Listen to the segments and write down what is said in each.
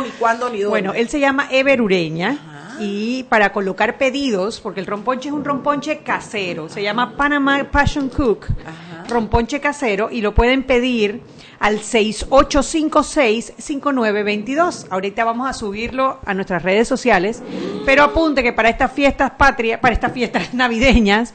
ni cuándo ni dónde. Bueno, él se llama Ever Ureña y para colocar pedidos, porque el romponche es un romponche casero, se llama Panama Passion Cook, romponche casero y lo pueden pedir al 6856-5922. Ahorita vamos a subirlo a nuestras redes sociales, pero apunte que para estas fiestas patrias, para estas fiestas navideñas,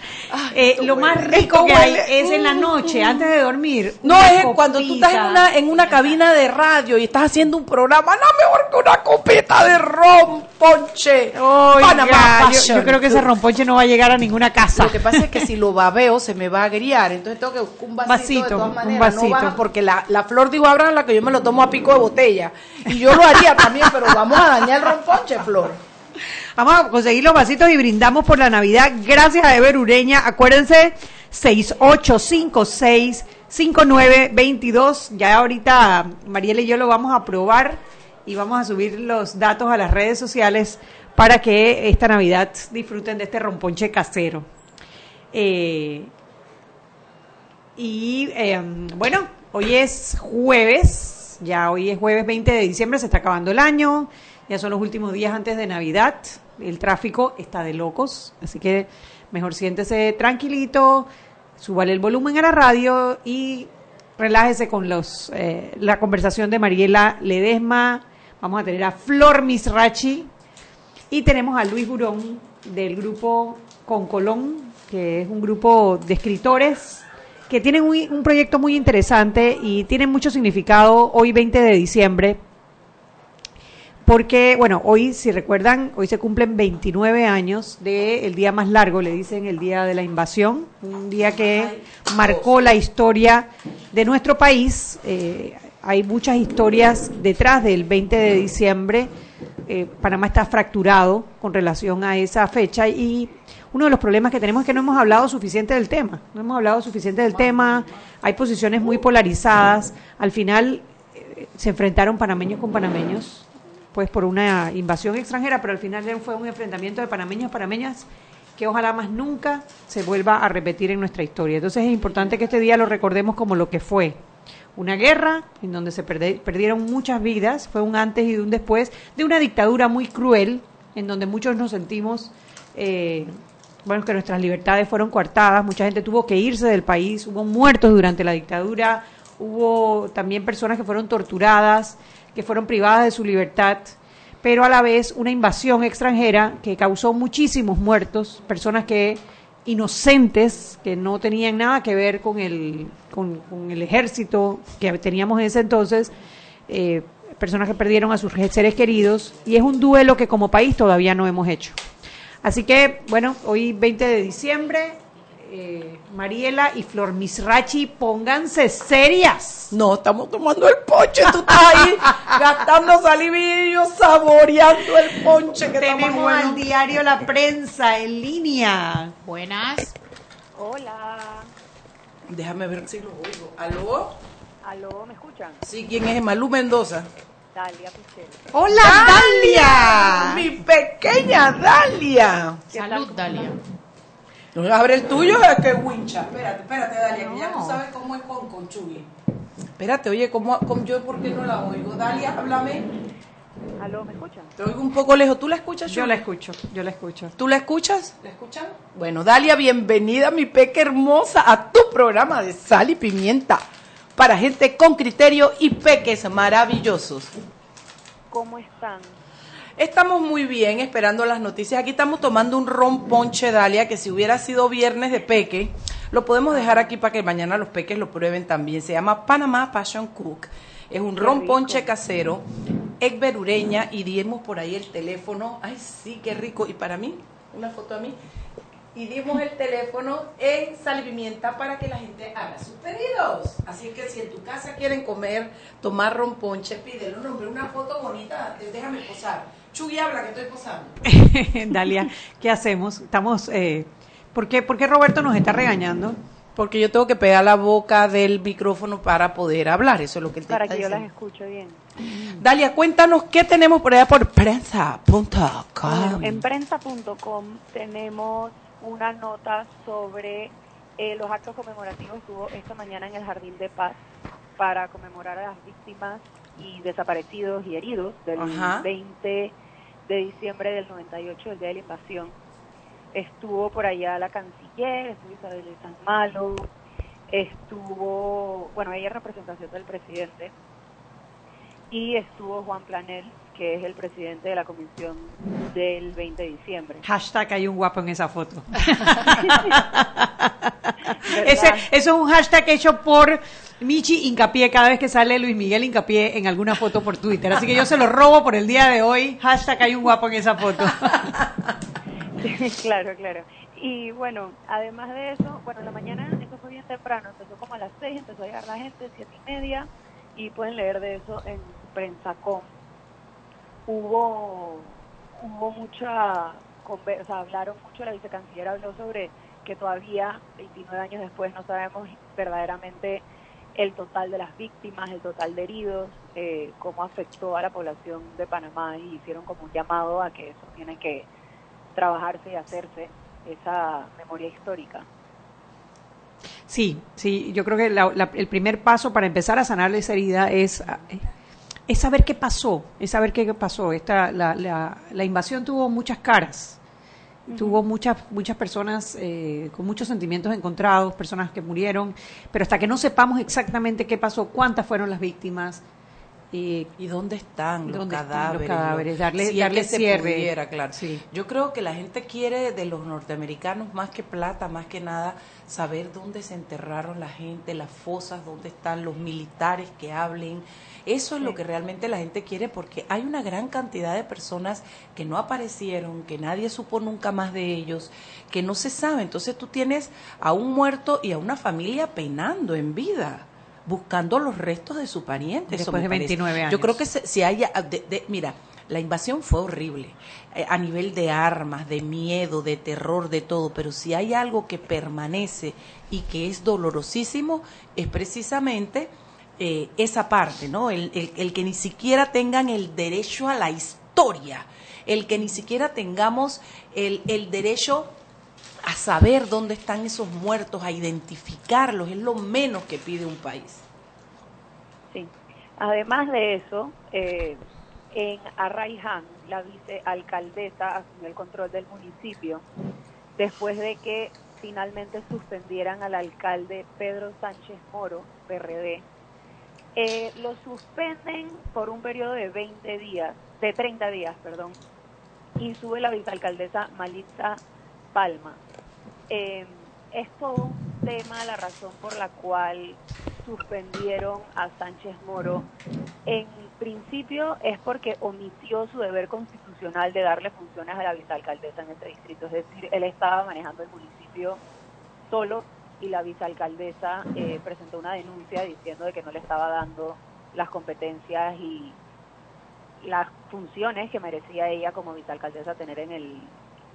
eh, lo más rico que hay es en la noche, antes de dormir. No, es cuando tú estás en copita. una, en una cabina de radio y estás haciendo un programa, no mejor que una copita de ron, ponche. Oiga, Panama yo, yo creo que ese romponche no va a llegar a ninguna casa. Lo que pasa es que si lo babeo se me va a agriar, entonces tengo que buscar un vasito, Vasito, de todas un maneras, vasito. no baja porque la, la flor dijo Abraham la que yo me lo tomo a pico de botella y yo lo haría también, pero vamos a dañar el romponche, Flor. Vamos a conseguir los vasitos y brindamos por la Navidad. Gracias a Ever Ureña. Acuérdense, 6856-5922. Ya ahorita Mariela y yo lo vamos a probar y vamos a subir los datos a las redes sociales para que esta Navidad disfruten de este romponche casero. Eh, y eh, bueno, hoy es jueves, ya hoy es jueves 20 de diciembre, se está acabando el año, ya son los últimos días antes de Navidad, el tráfico está de locos, así que mejor siéntese tranquilito, súbale el volumen a la radio y relájese con los eh, la conversación de Mariela Ledesma, vamos a tener a Flor Misrachi y tenemos a Luis Burón del grupo Con Colón, que es un grupo de escritores que tienen un, proyecto muy interesante y tienen mucho significado hoy 20 de diciembre. Porque, bueno, hoy, si recuerdan, hoy se cumplen 29 años del día más largo, le dicen el día de la invasión, un día que marcó la historia de nuestro país. Eh, hay muchas historias detrás del 20 de diciembre. Eh, Panamá está fracturado con relación a esa fecha y uno de los problemas que tenemos es que no hemos hablado suficiente del tema. No hemos hablado suficiente del tema. Hay posiciones muy polarizadas. Al final eh, se enfrentaron panameños con panameños pues por una invasión extranjera, pero al final fue un enfrentamiento de panameños panameñas que ojalá más nunca se vuelva a repetir en nuestra historia. Entonces es importante que este día lo recordemos como lo que fue. Una guerra en donde se perdieron muchas vidas, fue un antes y un después de una dictadura muy cruel, en donde muchos nos sentimos, eh, bueno, que nuestras libertades fueron coartadas, mucha gente tuvo que irse del país, hubo muertos durante la dictadura, hubo también personas que fueron torturadas, que fueron privadas de su libertad, pero a la vez una invasión extranjera que causó muchísimos muertos, personas que inocentes, que no tenían nada que ver con el, con, con el ejército que teníamos en ese entonces, eh, personas que perdieron a sus seres queridos, y es un duelo que como país todavía no hemos hecho. Así que, bueno, hoy 20 de diciembre, eh, Mariela y Flor Misrachi, pónganse serias. No, estamos tomando el ponche, tú estás ahí gastando salivillo, saboreando el ponche que Tenemos bueno. al diario La Prensa en línea. Buenas. Hola, Déjame ver si lo oigo. ¿Aló? aló, ¿me escuchan? Sí, ¿quién es? Malú Mendoza. Dalia Pichel. ¡Hola, Dalia! Mi pequeña Dalia. Salud, Dalia. No, abre el tuyo, es que wincha. Espérate, espérate, Dalia, que ya tú sabes cómo es con Conchugui. Espérate, oye, ¿cómo, cómo yo por qué no la oigo? Dalia, háblame. Aló, ¿me escuchan? Te oigo un poco lejos. ¿Tú la escuchas, Yo la escucho, yo la escucho. ¿Tú la escuchas? ¿La escuchan? Bueno, Dalia, bienvenida, mi peque hermosa, a tu programa de sal y pimienta para gente con criterio y peques maravillosos. ¿Cómo están? Estamos muy bien esperando las noticias. Aquí estamos tomando un ron ponche, Dalia, que si hubiera sido viernes de peque, lo podemos dejar aquí para que mañana los peques lo prueben también. Se llama Panama Passion Cook. Es un ron ponche casero, Egber Ureña, y dimos por ahí el teléfono. Ay, sí, qué rico. Y para mí, una foto a mí. Y dimos el teléfono en Sal y Pimienta para que la gente haga sus pedidos. Así que si en tu casa quieren comer, tomar ron ponche, pídelo. No, hombre, una foto bonita, déjame posar. Chugui habla que estoy posando. Dalia, ¿qué hacemos? Estamos, eh, ¿por, qué, ¿Por qué Roberto nos está regañando? Porque yo tengo que pegar la boca del micrófono para poder hablar. Eso es lo que él te Para está que yo las escuche bien. Dalia, cuéntanos qué tenemos por allá por prensa.com. Bueno, en prensa.com tenemos una nota sobre eh, los actos conmemorativos que hubo esta mañana en el Jardín de Paz para conmemorar a las víctimas y desaparecidos y heridos del 20 de diciembre del 98, el día de la invasión. Estuvo por allá la canciller, estuvo Isabel de San Malo, estuvo, bueno, ella representación del presidente, y estuvo Juan Planel, que es el presidente de la comisión del 20 de diciembre. Hashtag hay un guapo en esa foto. Ese, eso es un hashtag hecho por Michi Hincapié cada vez que sale Luis Miguel Hincapié en alguna foto por Twitter. Así que yo se lo robo por el día de hoy. Hashtag hay un guapo en esa foto. claro, claro. Y bueno, además de eso, bueno, en la mañana, eso fue bien temprano, empezó como a las seis, empezó a llegar la gente, siete y media, y pueden leer de eso en Prensa.com. Hubo, hubo mucha conversa, hablaron mucho, la vicecanciller habló sobre que todavía, 29 años después, no sabemos verdaderamente el total de las víctimas, el total de heridos, eh, cómo afectó a la población de Panamá y hicieron como un llamado a que eso tiene que trabajarse y hacerse, esa memoria histórica. Sí, sí, yo creo que el primer paso para empezar a sanar esa herida es, es saber qué pasó, es saber qué pasó. Esta, la, la, la invasión tuvo muchas caras Tuvo muchas, muchas personas eh, con muchos sentimientos encontrados, personas que murieron, pero hasta que no sepamos exactamente qué pasó, cuántas fueron las víctimas, y, dónde están los, cadáveres, cadáveres, darle, darle cierre. claro. Yo creo que la gente quiere de los norteamericanos más que plata, más que nada, saber dónde se enterraron la gente, las fosas, dónde están los militares que hablen, eso es lo que realmente la gente quiere porque hay una gran cantidad de personas que no aparecieron, que nadie supo nunca más de ellos, que no se sabe. Entonces tú tienes a un muerto y a una familia penando en vida buscando los restos de su pariente. Después de 29 años. Yo creo que si haya, mira, la invasión fue horrible eh, a nivel de armas, de miedo, de terror, de todo, pero si hay algo que permanece y que es dolorosísimo, es precisamente eh, esa parte, ¿no? El, el, que ni siquiera tengan el derecho a la historia, el que ni siquiera tengamos el, el derecho a saber dónde están esos muertos, a identificarlos, es lo menos que pide un país. Sí. Además de eso, eh, en Arraiján, la vicealcaldesa asumió el control del municipio después de que finalmente suspendieran al alcalde Pedro Sánchez Moro, PRD, eh, lo suspenden por un periodo de 20 días, de 30 días, perdón, y sube la vicealcaldesa Malitza Palma. Eh, es todo un tema la razón por la cual suspendieron a Sánchez Moro. En principio es porque omitió su deber constitucional de darle funciones a la vicealcaldesa en este distrito, es decir, él estaba manejando el municipio solo y la vicealcaldesa eh, presentó una denuncia diciendo de que no le estaba dando las competencias y las funciones que merecía ella como vicealcaldesa tener en el,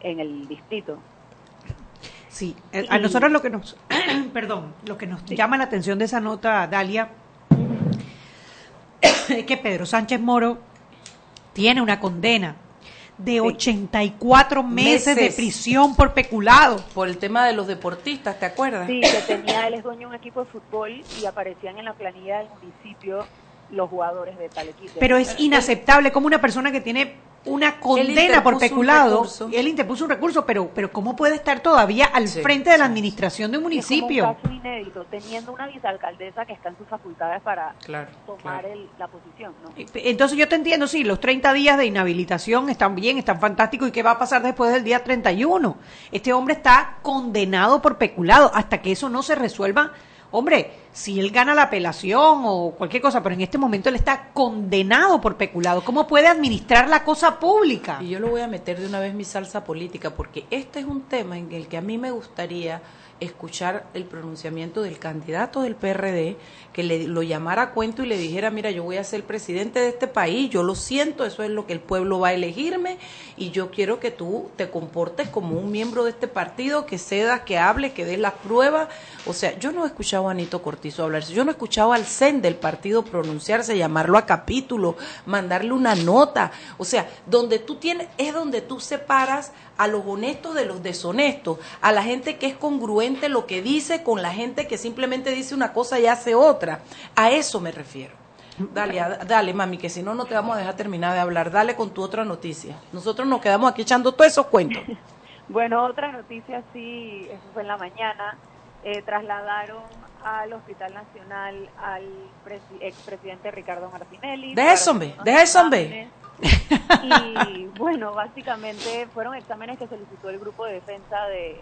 en el distrito. Sí, eh, a nosotros lo que nos, perdón, lo que nos llama la atención de esa nota, Dalia, es que Pedro Sánchez Moro tiene una condena de 84 meses, de prisión por peculado. Por el tema de los deportistas, ¿te acuerdas? Sí, que tenía, él es dueño de un equipo de fútbol y aparecían en la planilla del municipio los jugadores de tal equipo. Pero es inaceptable como una persona que tiene una condena por peculado. Él interpuso un recurso, pero, pero ¿cómo puede estar todavía al frente de la administración de un municipio? Es un caso inédito, teniendo una vicealcaldesa que está en sus facultades para tomar la posición. Entonces yo te entiendo, sí, los 30 días de inhabilitación están bien, están fantásticos. ¿Y qué va a pasar después del día 31? Este hombre está condenado por peculado. Hasta que eso no se resuelva, hombre, si él gana la apelación o cualquier cosa, pero en este momento él está condenado por peculado. ¿Cómo puede administrar la cosa pública? Y yo lo voy a meter de una vez mi salsa política, porque este es un tema en el que a mí me gustaría escuchar el pronunciamiento del candidato del PRD, que le, lo llamara a cuento y le dijera, mira, yo voy a ser presidente de este país, yo lo siento, eso es lo que el pueblo va a elegirme y yo quiero que tú te comportes como un miembro de este partido, que cedas, que hable, que des las pruebas. O sea, yo no he escuchado a Anito Cortizo hablarse, yo no he escuchado al CEN del partido pronunciarse, llamarlo a capítulo, mandarle una nota. O sea, donde tú tienes, es donde tú separas a los honestos de los deshonestos, a la gente que es congruente lo que dice con la gente que simplemente dice una cosa y hace otra. A eso me refiero. Dale, dale, mami, que si no, no te vamos a dejar terminar de hablar. Dale con tu otra noticia. Nosotros nos quedamos aquí echando todos esos cuentos. bueno, otra noticia, sí, eso fue en la mañana. Eh, trasladaron al Hospital Nacional al expresidente Ricardo Martinelli. Deja eso, hombre, deja eso, hombre. Y bueno, básicamente fueron exámenes que solicitó el Grupo de Defensa de,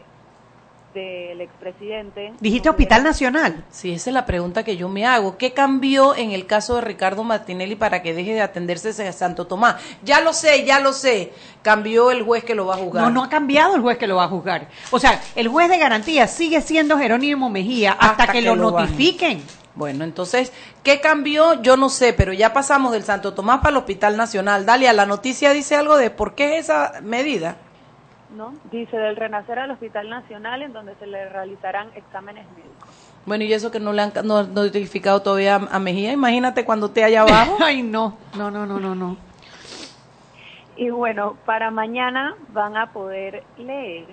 del expresidente. ¿Dijiste Hospital Nacional? Sí, esa es la pregunta que yo me hago. ¿Qué cambió en el caso de Ricardo Martinelli para que deje de atenderse a Santo Tomás? Ya lo sé, ya lo sé. Cambió el juez que lo va a juzgar. No, no ha cambiado el juez que lo va a juzgar. O sea, el juez de garantía sigue siendo Jerónimo Mejía hasta, que, lo, notifiquen. Bueno, entonces, ¿qué cambió? Yo no sé, pero ya pasamos del Santo Tomás para el Hospital Nacional. Dalia, la noticia dice algo de por qué esa medida. ¿no? Dice del renacer al Hospital Nacional en donde se le realizarán exámenes médicos. Bueno, y eso que no le han notificado todavía a, Mejía, imagínate cuando te haya abajo. Ay, no, no, no, no, no, no. Y bueno, para mañana van a poder leer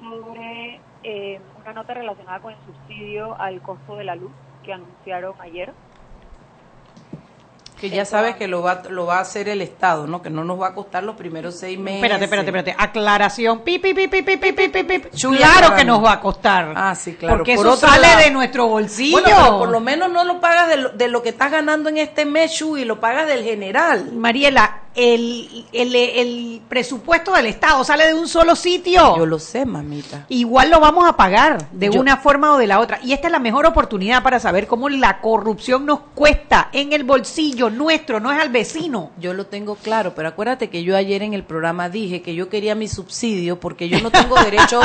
sobre eh, una nota relacionada con el subsidio al costo de la luz que anunciaron ayer. Que ya sabes que lo va, lo va a hacer el Estado, ¿no? Que no nos va a costar los primeros seis meses. Espérate, espérate, espérate. Aclaración. Pi, pi, pi, pi, pi, pi, pi, pi. Claro que nos va a costar. Ah, sí, claro. Porque eso sale de nuestro bolsillo. Bueno, pero por lo menos no lo pagas de lo, de lo que estás ganando en este mes, y lo pagas del general. Mariela, el, el, el, presupuesto del Estado sale de un solo sitio. Yo lo sé, mamita. Igual lo vamos a pagar de una forma o de la otra. Y esta es la mejor oportunidad para saber cómo la corrupción nos cuesta en el bolsillo nuestro, no es al vecino. Yo lo tengo claro, pero acuérdate que yo ayer en el programa dije que yo quería mi subsidio porque yo no tengo derecho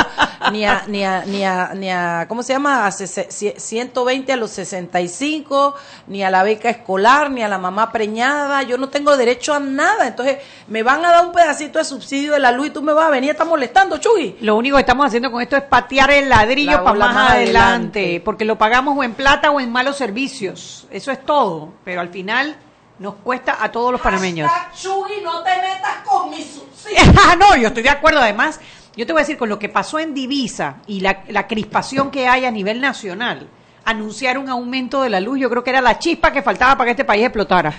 ni a, ni a, ni a, ni a, ¿cómo se llama? A 120 a los 65, ni a la beca escolar, ni a la mamá preñada. Yo no tengo derecho a nada entonces, me van a dar un pedacito de subsidio de la luz y tú me vas a venir a estar molestando, Chuy. Lo único que estamos haciendo con esto es patear el ladrillo para más, adelante, porque lo pagamos o en plata o en malos servicios. Eso es todo. Pero al final nos cuesta a todos los panameños. Chuy, no te metas con mi subsidio. ah, no, yo estoy de acuerdo. Además, yo te voy a decir, con lo que pasó en Divisa y la, la crispación que hay a nivel nacional, anunciar un aumento de la luz, yo creo que era la chispa que faltaba para que este país explotara.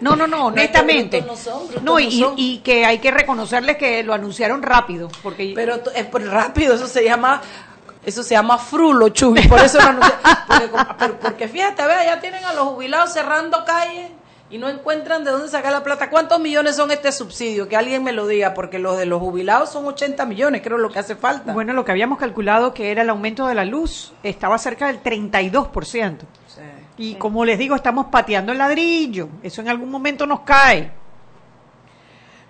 No, no, no, honestamente. No, y, y, que hay que reconocerles que lo anunciaron rápido. porque Pero es por rápido, eso se llama eso se llama frulo, Chubi, por eso lo porque, porque, fíjate, vea, ya tienen a los jubilados cerrando calles y no encuentran de dónde sacar la plata. ¿Cuántos millones son este subsidio? Que alguien me lo diga, porque los de los jubilados son 80 millones, creo lo que hace falta. Bueno, lo que habíamos calculado que era el aumento de la luz estaba cerca del 32%. Sí. Y como les digo, estamos pateando el ladrillo. Eso en algún momento nos cae.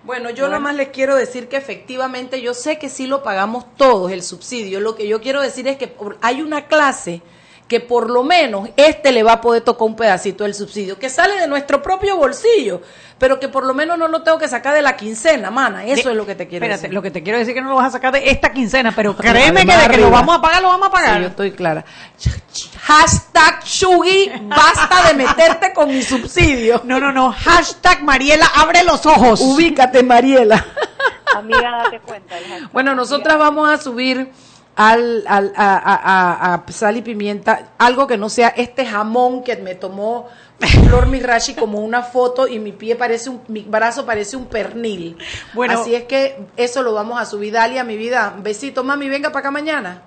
Bueno, yo nada más les quiero decir que efectivamente yo sé que sí lo pagamos todos el subsidio. Lo que yo quiero decir es que hay una clase que por lo menos este le va a poder tocar un pedacito del subsidio, que sale de nuestro propio bolsillo, pero que por lo menos no lo tengo que sacar de la quincena, mana. Eso es lo que te quiero decir. Lo que te quiero decir es que no lo vas a sacar de esta quincena, pero créeme que de que lo vamos a pagar, lo vamos a pagar. yo estoy clara. Hashtag Shugi, basta de meterte con mi subsidio. No, no, no. Hashtag Mariela, abre los ojos. Ubícate, Mariela. Amiga, date cuenta. Bueno, nosotras vamos a subir al, al, a, a, sal y pimienta, algo que no sea este jamón que me tomó Flor Mirashi como una foto y mi pie parece un, mi brazo parece un pernil. Bueno, así es que eso lo vamos a subir. Dalia, mi vida, besito, mami, venga para acá mañana.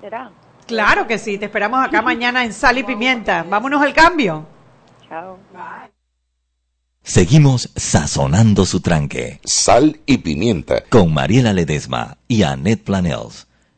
¿Será? Claro que sí, te esperamos acá mañana en Sal y Pimienta. Vámonos al cambio. Chao. Bye. Seguimos sazonando su tranque. Sal y Pimienta. Con Mariela Ledesma y Annette Planels.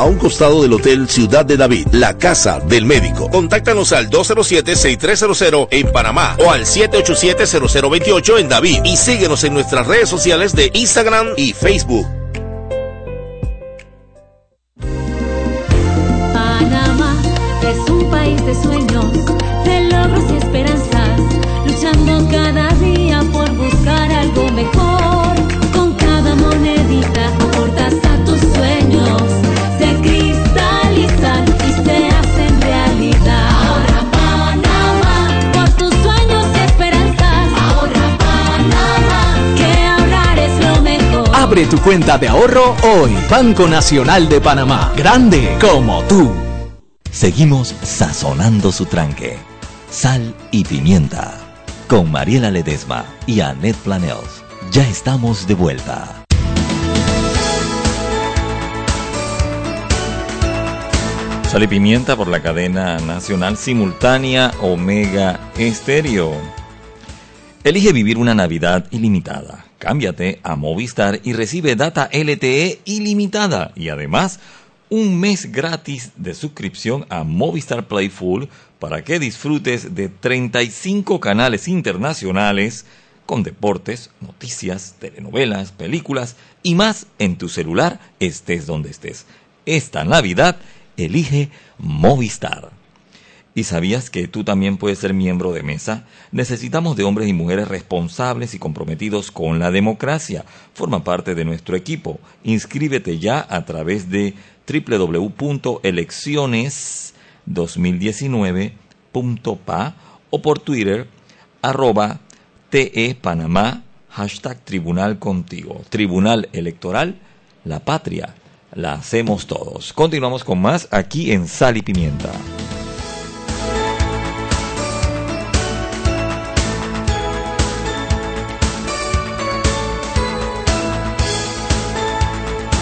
a un costado del Hotel Ciudad de David, la casa del médico. Contáctanos al 207-6300 en Panamá o al 787-0028 en David y síguenos en nuestras redes sociales de Instagram y Facebook. Panamá es un país de sueños, de logros y esperanzas, luchando cada Abre tu cuenta de ahorro hoy. Banco Nacional de Panamá. Grande como tú. Seguimos sazonando su tranque. Sal y pimienta. Con Mariela Ledesma y Annette Planels. Ya estamos de vuelta. Sal y pimienta por la cadena nacional simultánea Omega Estéreo. Elige vivir una Navidad ilimitada. Cámbiate a Movistar y recibe data LTE ilimitada y además un mes gratis de suscripción a Movistar Play Full para que disfrutes de 35 canales internacionales con deportes, noticias, telenovelas, películas y más en tu celular estés donde estés. Esta Navidad elige Movistar. ¿Y sabías que tú también puedes ser miembro de mesa? Necesitamos de hombres y mujeres responsables y comprometidos con la democracia. Forma parte de nuestro equipo. Inscríbete ya a través de www.elecciones2019.pa o por Twitter arroba TE Panamá hashtag Tribunal Contigo. Tribunal Electoral, la patria, la hacemos todos. Continuamos con más aquí en Sal y Pimienta.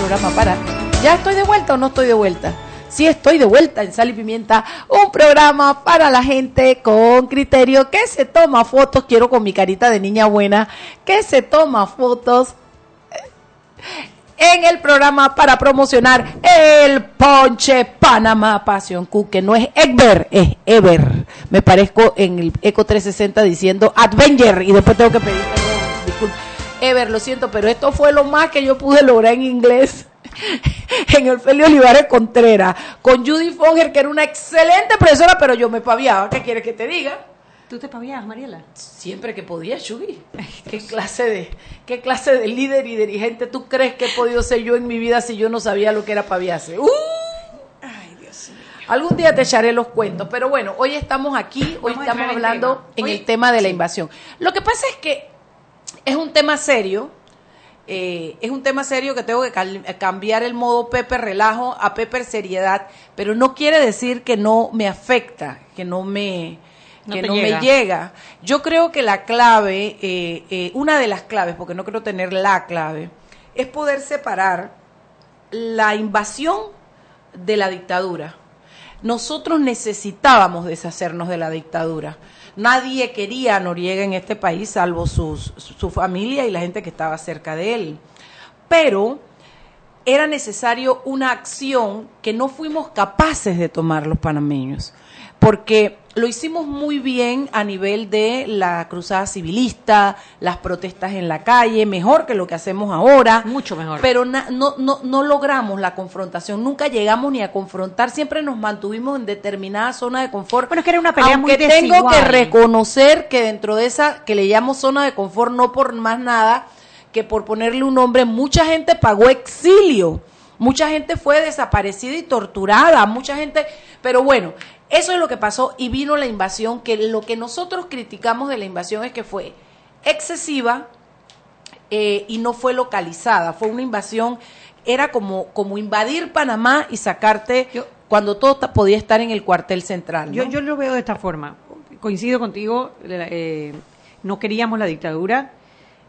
Programa para. ¿Ya estoy de vuelta o no estoy de vuelta? Sí, estoy de vuelta en Sal y Pimienta, un programa para la gente con criterio que se toma fotos, quiero con mi carita de niña buena, que se toma fotos en el programa para promocionar el Ponche Panamá Pasión Q, que no es Ever, es Ever. Me parezco en el Eco 360 diciendo Advenger y después tengo que pedir. Ever, lo siento, pero esto fue lo más que yo pude lograr en inglés en el Felio Olivares Contreras, con Judy Fonger, que era una excelente profesora, pero yo me paviaba. ¿Qué quieres que te diga? ¿Tú te paviabas, Mariela? Siempre que podía, Judy. ¿Qué clase de, qué clase de líder y dirigente tú crees que he podido ser yo en mi vida si yo no sabía lo que era paviarse? ¡Uh! Ay, Dios mío. Algún día te echaré los cuentos, pero bueno, hoy estamos aquí, hoy Vamos estamos hablando en Hoy- el tema de la invasión. Lo que pasa es que es un tema serio, eh, es un tema serio que tengo que cambiar el modo Pepe relajo a Pepe seriedad, pero no quiere decir que no me afecta, que no me No que no llega. me llega. Yo creo que la clave, eh, eh, una de las claves, porque no creo tener la clave, es poder separar la invasión de la dictadura. Nosotros necesitábamos deshacernos de la dictadura. Nadie quería a Noriega en este país, salvo sus- su familia y la gente que estaba cerca de él. Pero era necesario una acción que no fuimos capaces de tomar los panameños, porque lo hicimos muy bien a nivel de la cruzada civilista, las protestas en la calle, mejor que lo que hacemos ahora. Mucho mejor. Pero na- no, no, no logramos la confrontación, nunca llegamos ni a confrontar, siempre nos mantuvimos en determinada zona de confort. Bueno, es que era una pelea Aunque muy tengo que desigual. reconocer que dentro de esa que le llamo zona de confort, no por más nada que por ponerle un nombre, mucha gente pagó exilio, mucha gente fue desaparecida y torturada, mucha gente, pero bueno, Eso es lo que pasó y vino la invasión, que lo que nosotros criticamos de la invasión es que fue excesiva eh, y no fue localizada, fue una invasión, era como, como invadir Panamá y sacarte cuando todo podía estar en el cuartel central. ¿no? Yo, yo lo veo de esta forma. Coincido contigo, eh, no queríamos la dictadura.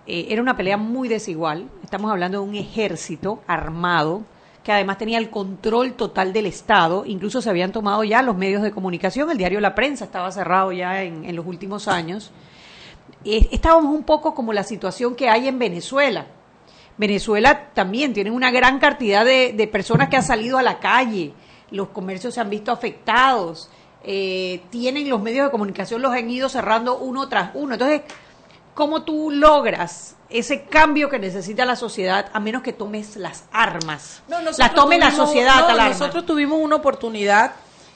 eh, era una pelea muy desigual. Estamos hablando de un ejército armado que además tenía el control total del Estado. Incluso se habían tomado ya los medios de comunicación. El diario La Prensa estaba cerrado ya en, en los últimos años. Eh, estábamos un poco como la situación que hay en Venezuela. Venezuela también tiene una gran cantidad de, de personas que han salido a la calle, los comercios se han visto afectados, eh, tienen los medios de comunicación, los han ido cerrando uno tras uno. Entonces, ¿cómo tú logras ese cambio que necesita la sociedad a menos que tomes las armas? No, nosotros las tome la tuvimos- sociedad no, tal arma. Nosotros tuvimos una oportunidad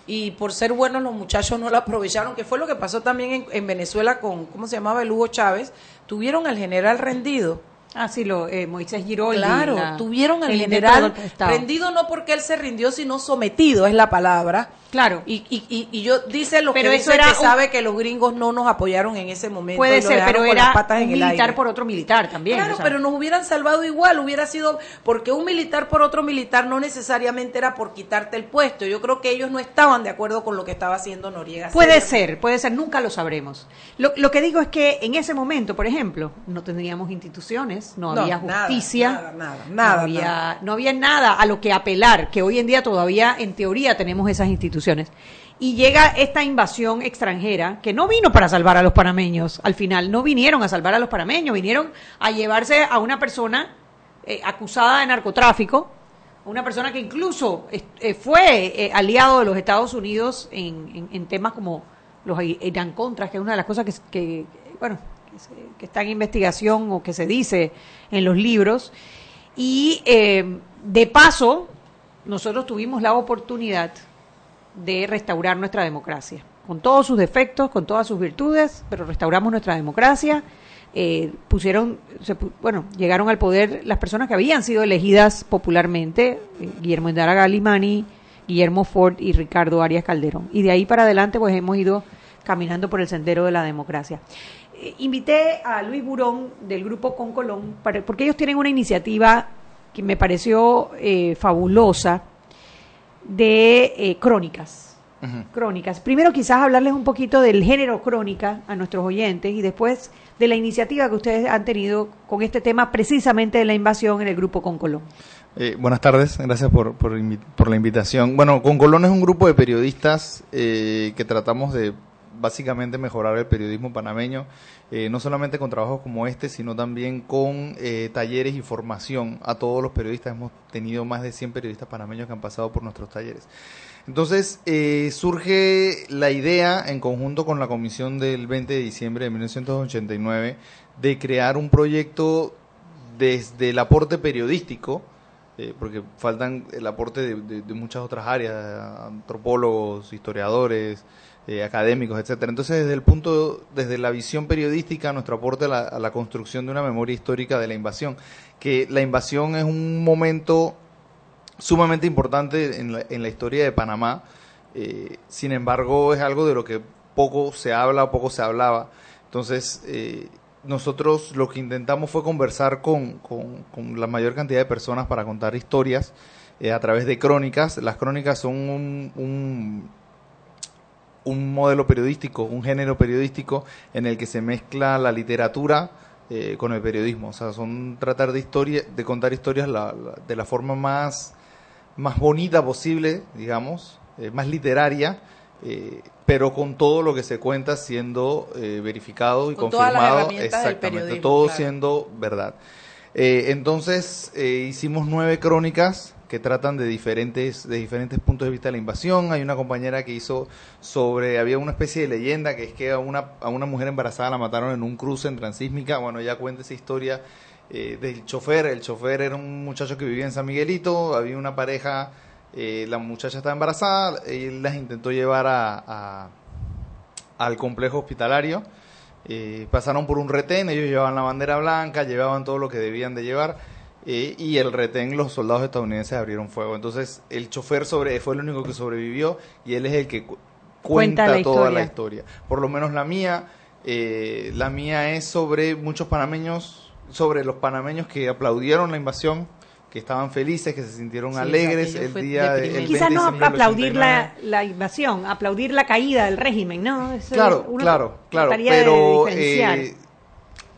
y por ser buenos los muchachos no la aprovecharon, que fue lo que pasó también en, en Venezuela con, ¿cómo se llamaba? El Hugo Chávez. Tuvieron al general rendido. Ah, sí, lo, eh, Moisés Giroldi. Claro, la- tuvieron al el general rendido no porque él se rindió, sino sometido, es la palabra. Claro. Y, y, y, y yo dice lo Pero que eso dice era que un- sabe que los gringos no nos apoyaron en ese momento. y Puede lo ser, pero era un militar por otro militar también. Claro, o sea. pero nos hubieran salvado igual, hubiera sido, porque un militar por otro militar no necesariamente era por quitarte el puesto. Yo creo que ellos no estaban de acuerdo con lo que estaba haciendo Noriega. Puede ser, puede ser, nunca lo sabremos. Lo, lo que digo es que en ese momento, por ejemplo, no tendríamos instituciones, no, No, había justicia, nada, nada, nada, no, había, nada. no había nada a lo que apelar, que hoy en día todavía en teoría tenemos esas instituciones. Y llega esta invasión extranjera que no vino para salvar a los panameños, al final no vinieron a salvar a los panameños, vinieron a llevarse a una persona eh, acusada de narcotráfico, una persona que incluso eh, fue eh, aliado de los Estados Unidos en, en- en temas como los Irán Contras, que es una de las cosas que, que, bueno, que, está en investigación o que se dice en los libros. Y eh, de paso, nosotros tuvimos la oportunidad de restaurar nuestra democracia, con todos sus defectos, con todas sus virtudes, pero restauramos nuestra democracia. Eh, pusieron, se bueno, llegaron al poder las personas que habían sido elegidas popularmente, eh, Guillermo Endara Galimani, Guillermo Ford y Ricardo Arias Calderón. Y de ahí para adelante, pues hemos ido caminando por el sendero de la democracia. Invité a Luis Burón del grupo Concolón, para- porque ellos tienen una iniciativa que me pareció eh, fabulosa de eh, crónicas. Crónicas. Primero quizás hablarles un poquito del género crónica a nuestros oyentes y después de la iniciativa que ustedes han tenido con este tema precisamente de la invasión en el grupo Concolón. Eh, buenas tardes, gracias por, por, por la invitación. Bueno, con Colón es un grupo de periodistas eh, que tratamos de básicamente mejorar el periodismo panameño, eh, no solamente con trabajos como este, sino también con eh, talleres y formación a todos los periodistas. Hemos tenido más de 100 periodistas panameños que han pasado por nuestros talleres. Entonces, eh, surge la idea, en conjunto con la comisión del 20 de diciembre de 1989, de crear un proyecto desde el aporte periodístico, eh, porque faltan el aporte de, muchas otras áreas, antropólogos, historiadores, eh, académicos, etcétera. Entonces, desde el punto, desde la visión periodística, nuestro aporte a la, construcción de una memoria histórica de la invasión, que la invasión es un momento sumamente importante en la, la historia de Panamá. eh, sin embargo, es algo de lo que poco se habla, poco se hablaba. Entonces, eh, nosotros lo que intentamos fue conversar con, con- la mayor cantidad de personas para contar historias a través de crónicas. Las crónicas son un, un modelo periodístico, un género periodístico en el que se mezcla la literatura eh, con el periodismo. O sea, son tratar de historia, de contar historias la- la- de la forma más, más bonita posible, digamos, eh, más literaria, eh, pero con todo lo que se cuenta siendo verificado y Con confirmado. Exactamente, todo claro. siendo verdad. Entonces hicimos nueve crónicas que tratan de diferentes de diferentes puntos de vista de la invasión. Hay una compañera que hizo sobre había una especie de leyenda que es que a una a una mujer embarazada la mataron en un cruce en Transísmica. Bueno, ella cuenta esa historia eh, del chofer. El chofer era un muchacho que vivía en San Miguelito. Había una pareja. eh, la muchacha estaba embarazada. Él las intentó llevar a- al complejo hospitalario. Eh, pasaron por un retén, ellos llevaban la bandera blanca, llevaban todo lo que debían de llevar eh, y el retén los soldados estadounidenses abrieron fuego. Entonces el chofer sobre, fue el único que sobrevivió y él es el que cu- cuenta, Cuenta la toda la historia. Por lo menos la mía, eh, la mía es sobre muchos panameños, sobre los panameños que aplaudieron la invasión, que estaban felices, que se sintieron Sí, alegres el día de, el deprimente. 20 Quizás no aplaudir 89. la, la invasión, aplaudir la caída del régimen, ¿no? Eso Claro, claro, claro, pero eh,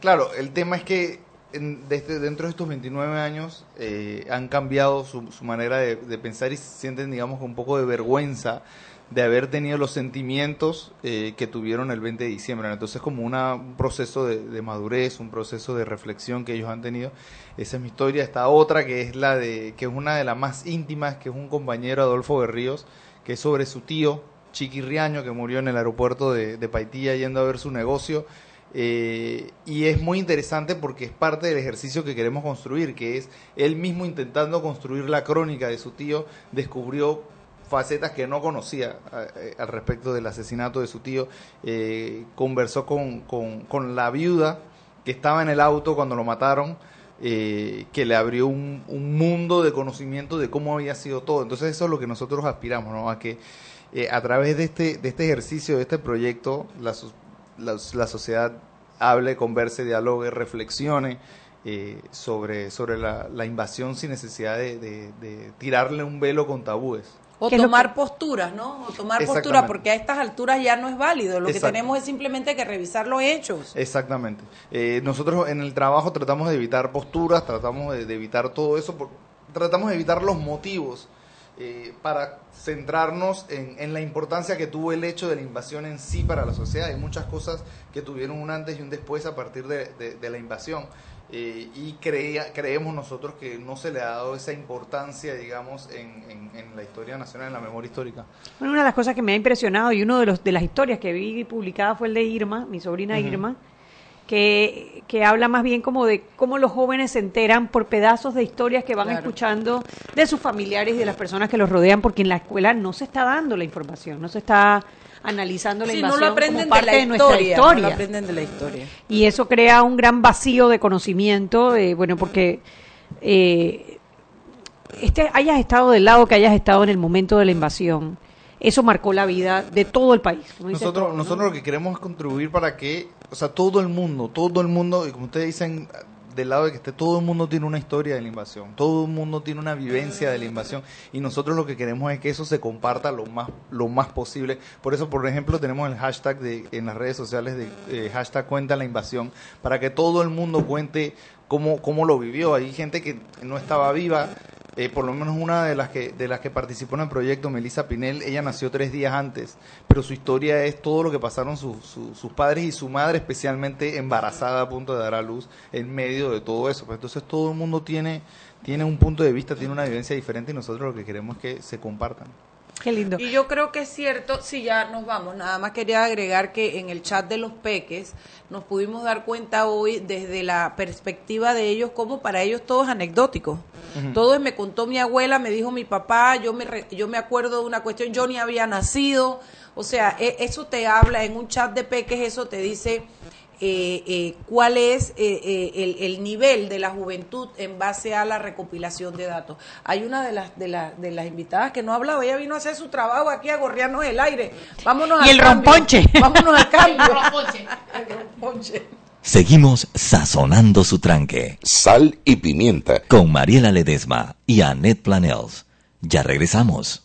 claro, el tema es que en- desde dentro de estos 29 años eh, han cambiado su, su manera de, pensar y sienten, digamos, un poco de vergüenza de haber tenido los sentimientos eh, que tuvieron el 20 de diciembre. Entonces, como una, un proceso de, madurez, un proceso de reflexión que ellos han tenido. Esa es mi historia. Está otra que es la de, que es una de las más íntimas, que es un compañero Adolfo Berríos, que es sobre su tío, Chiqui Riaño, que murió en el aeropuerto de, de Paitilla yendo a ver su negocio. Eh, y es muy interesante porque es parte del ejercicio que queremos construir, que es él mismo intentando construir la crónica de su tío, descubrió facetas que no conocía eh, al respecto del asesinato de su tío, eh, conversó con, con, con la viuda que estaba en el auto cuando lo mataron, eh, que le abrió un, un mundo de conocimiento de cómo había sido todo. Entonces eso es lo que nosotros aspiramos, ¿no? A que eh, a través de este, de este ejercicio, de este proyecto, la, la, la sociedad hable, converse, dialogue, reflexione eh, sobre, sobre la, la invasión sin necesidad de, de- de tirarle un velo con tabúes. O ¿Qué es lo tomar posturas, ¿no? O tomar Exactamente. postura, porque a estas alturas ya no es válido. Lo que tenemos es simplemente que revisar los hechos. Exactamente. Eh, nosotros en el trabajo tratamos de evitar posturas, tratamos de, de evitar todo eso, por- tratamos de evitar los motivos eh, para centrarnos en, en la importancia que tuvo el hecho de la invasión en sí para la sociedad. Hay muchas cosas que tuvieron un antes y un después a partir de, de- de la invasión. Eh, y creía, creemos nosotros que no se le ha dado esa importancia, digamos, en, en- en la historia nacional, en la memoria histórica. Bueno, una de las cosas que me ha impresionado y uno de los de las historias que vi publicada fue el de Irma, mi sobrina. Irma, que, que habla más bien como de cómo los jóvenes se enteran por pedazos de historias que van Claro. escuchando de sus familiares y de las personas que los rodean, porque en la escuela no se está dando la información, no se está analizando la Sí, no invasión lo aprenden como parte de la de nuestra historia. historia. No lo aprenden de la historia. Y eso crea un gran vacío de conocimiento, eh, bueno, porque eh, este, hayas estado del lado que hayas estado en el momento de la invasión, eso marcó la vida de todo el país. Nosotros, todo, ¿no? nosotros lo que queremos es contribuir para que, o sea, todo el mundo, todo el mundo, y como ustedes dicen, del lado de que esté, todo el mundo tiene una historia de la invasión, todo el mundo tiene una vivencia de la invasión, y nosotros lo que queremos es que eso se comparta lo más, lo más posible. Por eso, por ejemplo, tenemos el hashtag de, en las redes sociales de eh, hashtag cuenta la invasión, para que todo el mundo cuente cómo, cómo lo vivió. Hay gente que no estaba viva, eh, por lo menos una de las que de las que participó en el proyecto, Melissa Pinel, ella nació tres días antes, pero su historia es todo lo que pasaron su- su- sus padres y su madre, especialmente embarazada a punto de dar a luz en medio de todo eso. Pues entonces todo el mundo tiene tiene un punto de vista, tiene una vivencia diferente y nosotros lo que queremos es que se compartan. Qué lindo. Y yo creo que es cierto, si ya nos vamos, nada más quería agregar que en el chat de los peques nos pudimos dar cuenta hoy desde la perspectiva de ellos como para ellos todo es anecdótico. Todo es, me contó mi abuela, me dijo mi papá, yo me, re- yo me acuerdo de una cuestión, yo ni había nacido. O sea, e- eso te habla en un chat de peques, eso te dice eh, eh, cuál es eh, eh, el, el nivel de la juventud en base a la recopilación de datos. Hay una de las de, las de las invitadas que no hablaba, ella vino a hacer su trabajo aquí a gorrearnos el aire. Vámonos Y al el cambio. romponche. Vámonos al cambio. El romponche. Seguimos sazonando su tranque. Sal y pimienta. Con Mariela Ledesma y Annette Planels. Ya regresamos.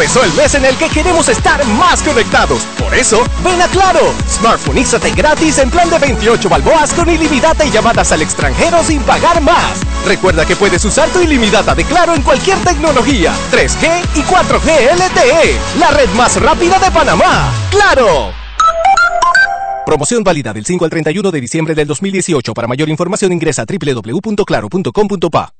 Empezó el mes en el que queremos estar más conectados. Por eso, ven a Claro. Smartphoneízate gratis en plan de 28 balboas con ilimitada y llamadas al extranjero sin pagar más. Recuerda que puedes usar tu ilimitada de Claro en cualquier tecnología, 3G y 4G LTE, la red más rápida de Panamá. ¡Claro! Promoción válida del 5 al 31 de diciembre del 2018. Para mayor información ingresa a www.claro.com.pa.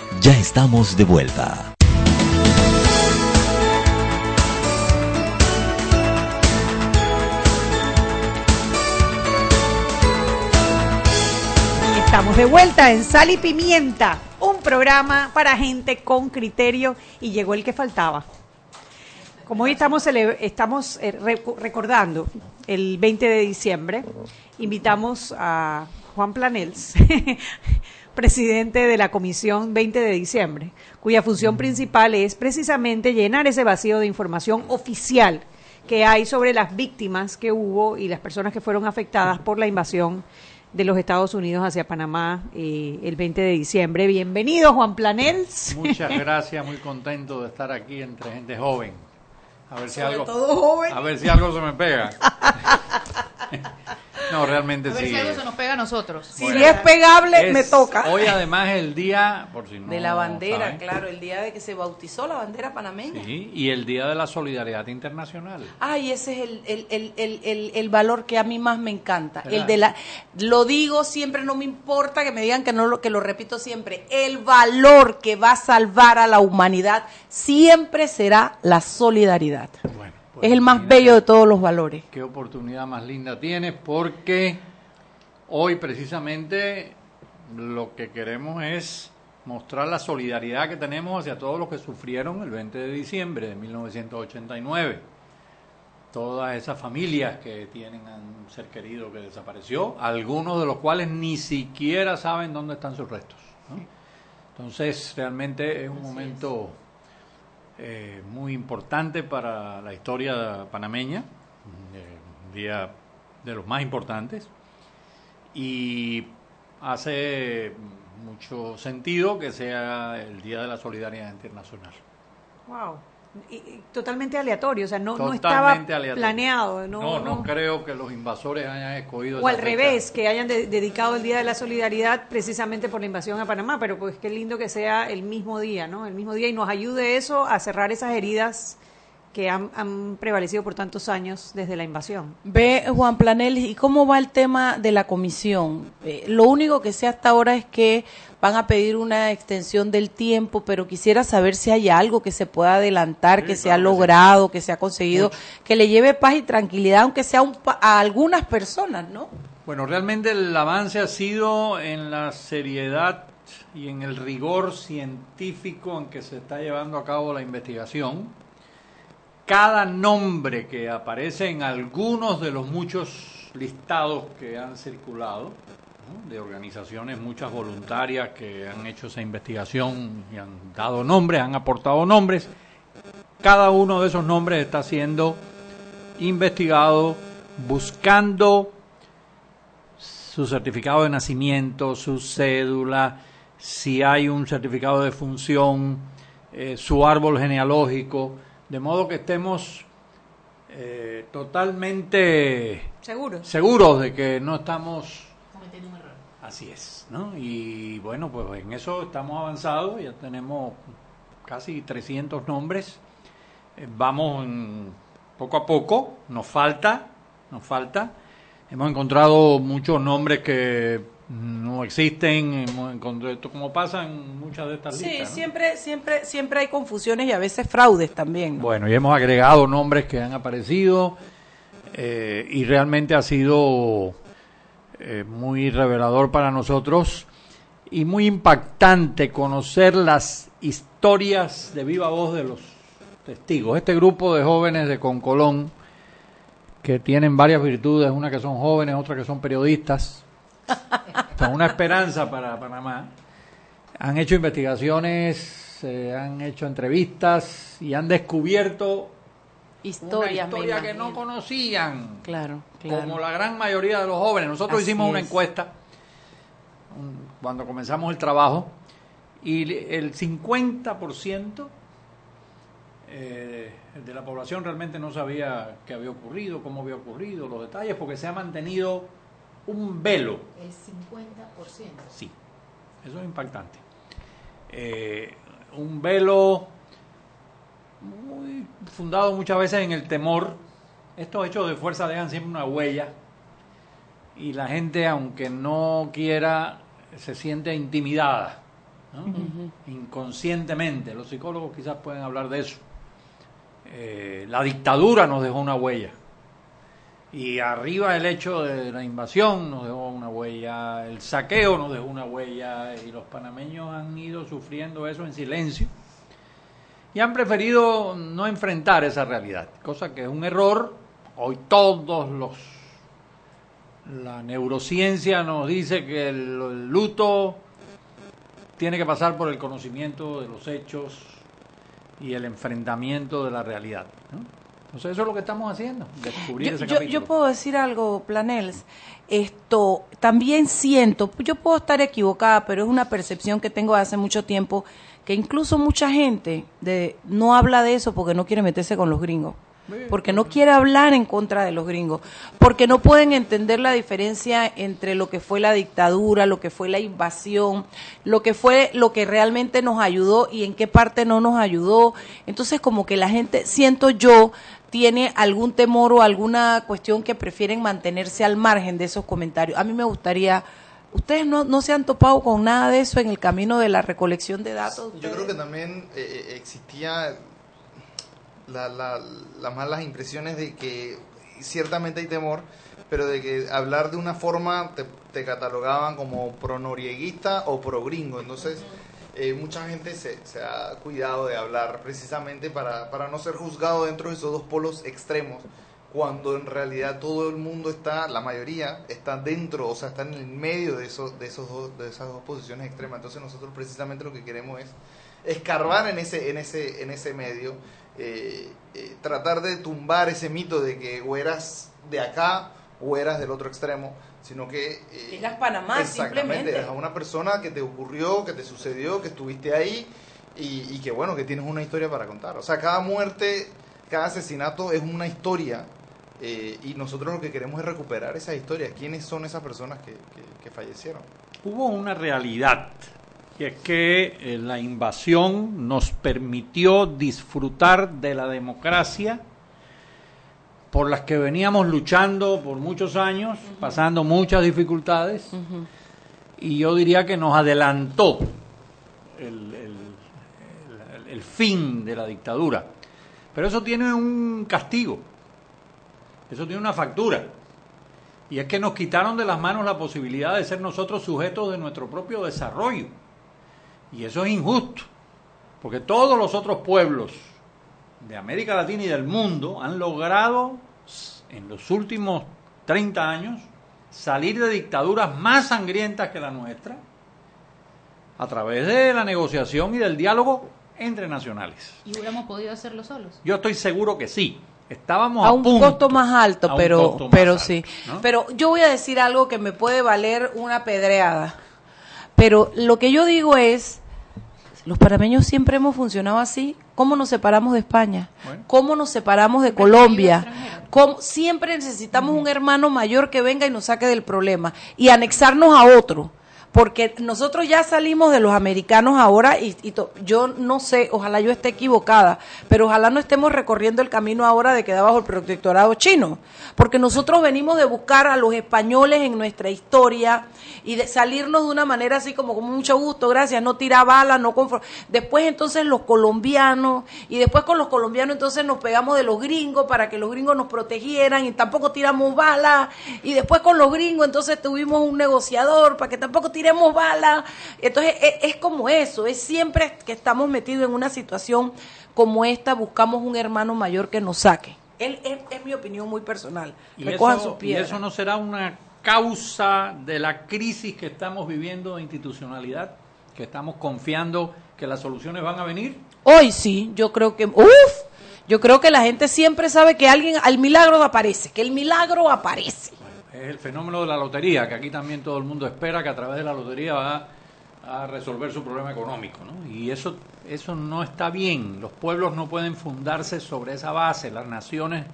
Ya estamos de vuelta. Estamos de vuelta en Sal y Pimienta, un programa para gente con criterio y llegó el que faltaba. Como hoy estamos, estamos eh, recordando el 20 de diciembre, invitamos a Juan Planels, presidente de la Comisión 20 de diciembre, cuya función principal es precisamente llenar ese vacío de información oficial que hay sobre las víctimas que hubo y las personas que fueron afectadas por la invasión de los Estados Unidos hacia Panamá eh, el 20 de diciembre. Bienvenido, Juan Planels. Muchas gracias, muy contento de estar aquí entre gente joven. A ver si Sobre algo, todo joven. a ver si algo se me pega. no, realmente A ver sí. si algo se nos pega a nosotros. Si es pegable, Es me toca. Hoy además es el día, por si no de la bandera, saben, claro, el día de que se bautizó la bandera panameña. sí, y el día de la solidaridad internacional. Ay, ese es el, el, el, el, el, el valor que a mí más me encanta. ¿Verdad? El de la, lo digo siempre, no me importa que me digan que no lo, que lo repito siempre. El valor que va a salvar a la humanidad siempre será la solidaridad. Bueno, es el más bello de todos los valores. Qué oportunidad más linda tienes porque hoy precisamente lo que queremos es mostrar la solidaridad que tenemos hacia todos los que sufrieron el 20 de diciembre de 1989. Todas esas familias que tienen a un ser querido que desapareció, algunos de los cuales ni siquiera saben dónde están sus restos. ¿no? Entonces, realmente es un momento eh, muy importante para la historia panameña, eh, un día de los más importantes, y hace mucho sentido que sea el Día de la Solidaridad Internacional. Wow. Totalmente aleatorio, o sea, no, no estaba aleatorio. planeado. No, no, no no. creo que los invasores hayan escogido O esa al fecha. revés, que hayan de- dedicado el Día de la Solidaridad precisamente por la invasión a Panamá, pero pues qué lindo que sea el mismo día, ¿no? El mismo día y nos ayude eso a cerrar esas heridas que han, han prevalecido por tantos años desde la invasión. Ve, Juan Planel, ¿y cómo va el tema de la comisión? Eh, lo único que sé hasta ahora es que van a pedir una extensión del tiempo, pero quisiera saber si hay algo que se pueda adelantar, que se ha logrado, que se ha conseguido, que le lleve paz y tranquilidad, aunque sea un pa- a algunas personas, ¿no? Bueno, realmente el avance ha sido en la seriedad y en el rigor científico en que se está llevando a cabo la investigación. Cada nombre que aparece en algunos de los muchos listados que han circulado, de organizaciones, muchas voluntarias que han hecho esa investigación y han dado nombres, han aportado nombres, cada uno de esos nombres está siendo investigado buscando su certificado de nacimiento, su cédula, si hay un certificado de función, eh, su árbol genealógico, de modo que estemos eh, totalmente Seguro. seguros de que no estamos Así es, ¿no? Y bueno, pues en eso estamos avanzados, ya tenemos casi 300 nombres. Eh, Vamos en- poco a poco, nos falta, nos falta. Hemos encontrado muchos nombres que no existen, como pasa en muchas de estas Sí, listas. ¿no? siempre, siempre, siempre hay confusiones y a veces fraudes también. ¿no? Bueno, y hemos agregado nombres que han aparecido eh, y realmente ha sido eh, muy revelador para nosotros y muy impactante conocer las historias de viva voz de los testigos. Este grupo de jóvenes de Concolón, que tienen varias virtudes, una que son jóvenes, otra que son periodistas, con una esperanza para Panamá, han hecho investigaciones, eh, han hecho entrevistas y han descubierto Historias, historia que no conocían, Claro, claro. como la gran mayoría de los jóvenes. Nosotros Así hicimos una es. encuesta cuando comenzamos el trabajo y el 50% eh, de la población realmente no sabía qué había ocurrido, cómo había ocurrido, los detalles, porque se ha mantenido un velo El 50%. Sí, eso es impactante. Eh, un velo muy fundado muchas veces en el temor. Estos hechos de fuerza dejan siempre una huella y la gente, aunque no quiera, se siente intimidada, ¿no? inconscientemente. Los psicólogos quizás pueden hablar de eso. Eh, la dictadura nos dejó una huella. Y arriba el hecho de la invasión nos dejó una huella, el saqueo nos dejó una huella y los panameños han ido sufriendo eso en silencio y han preferido no enfrentar esa realidad, cosa que es un error. Hoy todos los la neurociencia nos dice que el, luto tiene que pasar por el conocimiento de los hechos y el enfrentamiento de la realidad. ¿no? Entonces eso es lo que estamos haciendo, descubrir Yo, ese yo- capítulo. yo puedo decir algo, Planels. Esto también siento, yo puedo estar equivocada, pero es una percepción que tengo hace mucho tiempo, que incluso mucha gente de, no habla de eso porque no quiere meterse con los gringos. Porque no quiere hablar en contra de los gringos, porque no pueden entender la diferencia entre lo que fue la dictadura, lo que fue la invasión, lo que fue lo que realmente nos ayudó y en qué parte no nos ayudó. Entonces, como que la gente, siento yo, tiene algún temor o alguna cuestión que prefieren mantenerse al margen de esos comentarios. A mí me gustaría, ustedes no, no se han topado con nada de eso en el camino de la recolección de datos. Yo creo que también eh, eh, existía la- la- las malas impresiones de que ciertamente hay temor, pero de que hablar de una forma te, te catalogaban como pro-norieguista o pro-gringo. Entonces, eh, mucha gente se, se ha cuidado de hablar precisamente para, para no ser juzgado dentro de esos dos polos extremos, cuando en realidad todo el mundo está, la mayoría, está dentro, o sea, está en el medio de, esos, de, esos dos, de esas dos posiciones extremas. Entonces nosotros precisamente lo que queremos es escarbar en ese, en ese, en ese medio, eh, eh, tratar de tumbar ese mito de que o eras de acá o eras del otro extremo, sino que... eh, Eras Panamá, exactamente, simplemente. eras una persona que te ocurrió, que te sucedió, que estuviste ahí y, y que bueno, que tienes una historia para contar. O sea, cada muerte, cada asesinato es una historia eh, y nosotros lo que queremos es recuperar esas historias. ¿Quiénes son esas personas que, que- que fallecieron? Hubo una realidad, y es que eh, la invasión nos permitió disfrutar de la democracia por las que veníamos luchando por muchos años, pasando muchas dificultades, y yo diría que nos adelantó el, el- el- el fin de la dictadura. Pero eso tiene un castigo, eso tiene una factura. Y es que nos quitaron de las manos la posibilidad de ser nosotros sujetos de nuestro propio desarrollo. Y eso es injusto, porque todos los otros pueblos de América Latina y del mundo han logrado en los últimos 30 años salir de dictaduras más sangrientas que la nuestra a través de la negociación y del diálogo entre nacionales. ¿Y hubiéramos podido hacerlo solos? Yo estoy seguro que sí. Estábamos a, a un punto. costo más alto, pero, más pero alto, sí. ¿no? Pero yo voy a decir algo que me puede valer una pedreada. Pero lo que yo digo es, los panameños siempre hemos funcionado así. ¿Cómo nos separamos de España? ¿Cómo nos separamos de Colombia? ¿Cómo- siempre necesitamos un hermano mayor que venga y nos saque del problema y anexarnos a otro. Porque nosotros ya salimos de los americanos ahora y, y yo no sé, ojalá yo esté equivocada, pero ojalá no estemos recorriendo el camino ahora de quedar bajo el protectorado chino. Porque nosotros venimos de buscar a los españoles en nuestra historia y de salirnos de una manera así como con mucho gusto, gracias, no tirar balas, no confro- Después entonces los colombianos y después con los colombianos entonces nos pegamos de los gringos para que los gringos nos protegieran y tampoco tiramos balas y después con los gringos entonces tuvimos un negociador para que tampoco tirara tiremos bala. Entonces e- es, como eso, es siempre que estamos metidos en una situación como esta, buscamos un hermano mayor que nos saque. Él, es, es mi opinión muy personal. Y Recojan eso, sus y eso no será una causa de la crisis que estamos viviendo de institucionalidad, que estamos confiando que las soluciones van a venir. Hoy sí, yo creo que, uff, yo creo que la gente siempre sabe que alguien, al milagro aparece, que el milagro aparece. Es el fenómeno de la lotería, que aquí también todo el mundo espera que a través de la lotería va a resolver su problema económico. ¿no? Y eso, eso no está bien. Los pueblos no pueden fundarse sobre esa base. Las naciones,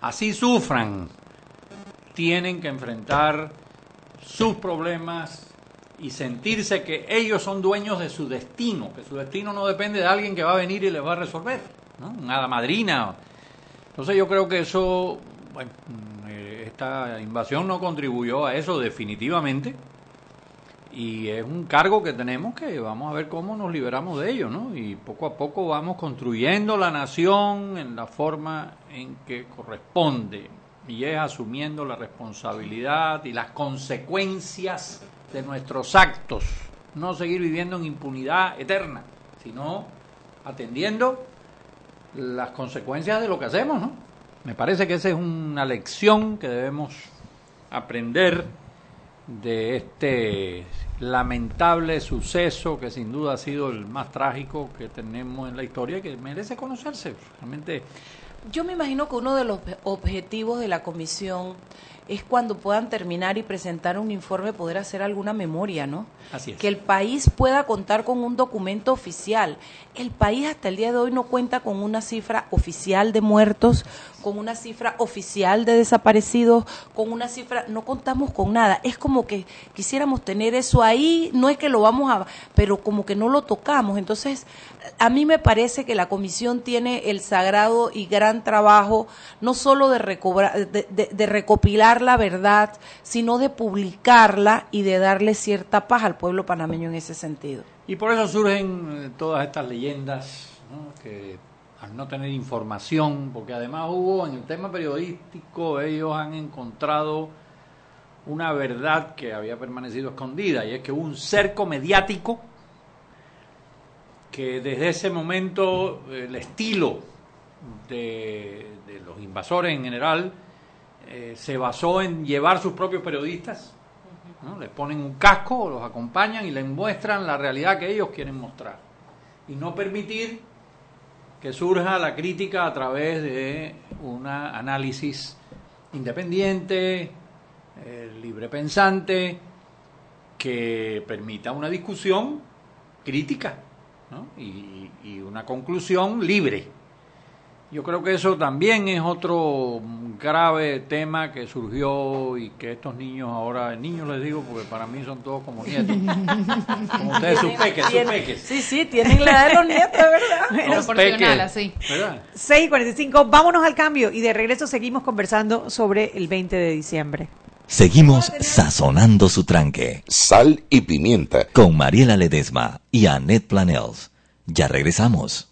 así sufran, tienen que enfrentar sus problemas y sentirse que ellos son dueños de su destino, que su destino no depende de alguien que va a venir y les va a resolver, ¿no? Una madrina. Entonces yo creo que eso, bueno, esta invasión no contribuyó a eso definitivamente y es un cargo que tenemos que vamos a ver cómo nos liberamos de ello, ¿no? Y poco a poco vamos construyendo la nación en la forma en que corresponde y es asumiendo la responsabilidad y las consecuencias de nuestros actos, no seguir viviendo en impunidad eterna, sino atendiendo las consecuencias de lo que hacemos, ¿no? Me parece que esa es una lección que debemos aprender de este lamentable suceso que sin duda ha sido el más trágico que tenemos en la historia y que merece conocerse. Realmente Yo me imagino que uno de los objetivos de la comisión es cuando puedan terminar y presentar un informe poder hacer alguna memoria, ¿no? Así es. Que el país pueda contar con un documento oficial. El país hasta el día de hoy no cuenta con una cifra oficial de muertos, con una cifra oficial de desaparecidos, con una cifra, no contamos con nada. Es como que quisiéramos tener eso ahí, no es que lo vamos a, pero como que no lo tocamos. Entonces, a mí me parece que la comisión tiene el sagrado y gran trabajo, no solo de, recobrar, de, de- de recopilar la verdad, sino de publicarla y de darle cierta paz al pueblo panameño en ese sentido. Y por eso surgen eh, todas estas leyendas, que al no tener información, porque además hubo en el tema periodístico, ellos han encontrado una verdad que había permanecido escondida, y es que hubo un cerco mediático que desde ese momento el estilo de los invasores en general eh, se basó en llevar sus propios periodistas, ¿no? les ponen un casco, los acompañan y les muestran la realidad que ellos quieren mostrar. Y no permitir que surja la crítica a través de un análisis independiente, eh, libre pensante, que permita una discusión crítica y una conclusión libre. Yo creo que eso también es otro grave tema que surgió y que estos niños ahora, niños les digo porque para mí son todos como nietos, como ustedes sus peques, sus peques. Sí, sí, tienen la edad de los nietos, ¿verdad? Los Proporcional, peques, así. ¿verdad? 6 y 45, vámonos al cambio y de regreso seguimos conversando sobre el 20 de diciembre. Seguimos sazonando su tranque. Sal y pimienta. Con Mariela Ledesma y Annette Planels. Ya regresamos.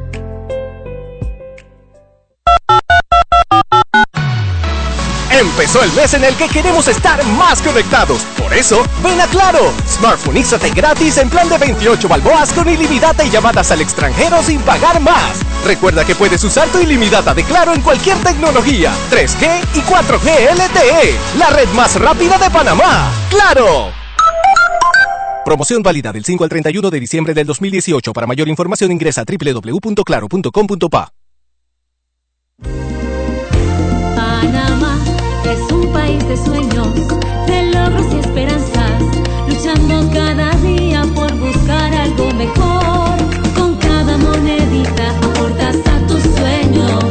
Empezó el mes en el que queremos estar más conectados. Por eso, ven a Claro. Smartphoneízate gratis en plan de 28 balboas con ilimitada y llamadas al extranjero sin pagar más. Recuerda que puedes usar tu ilimitada de Claro en cualquier tecnología, 3G y 4G LTE, la red más rápida de Panamá. ¡Claro! Promoción válida del 5 al 31 de diciembre del 2018. Para mayor información ingresa a www.claro.com.pa. es un país de sueños, de logros y esperanzas, luchando cada día por buscar algo mejor. Con cada monedita aportas a tus sueños,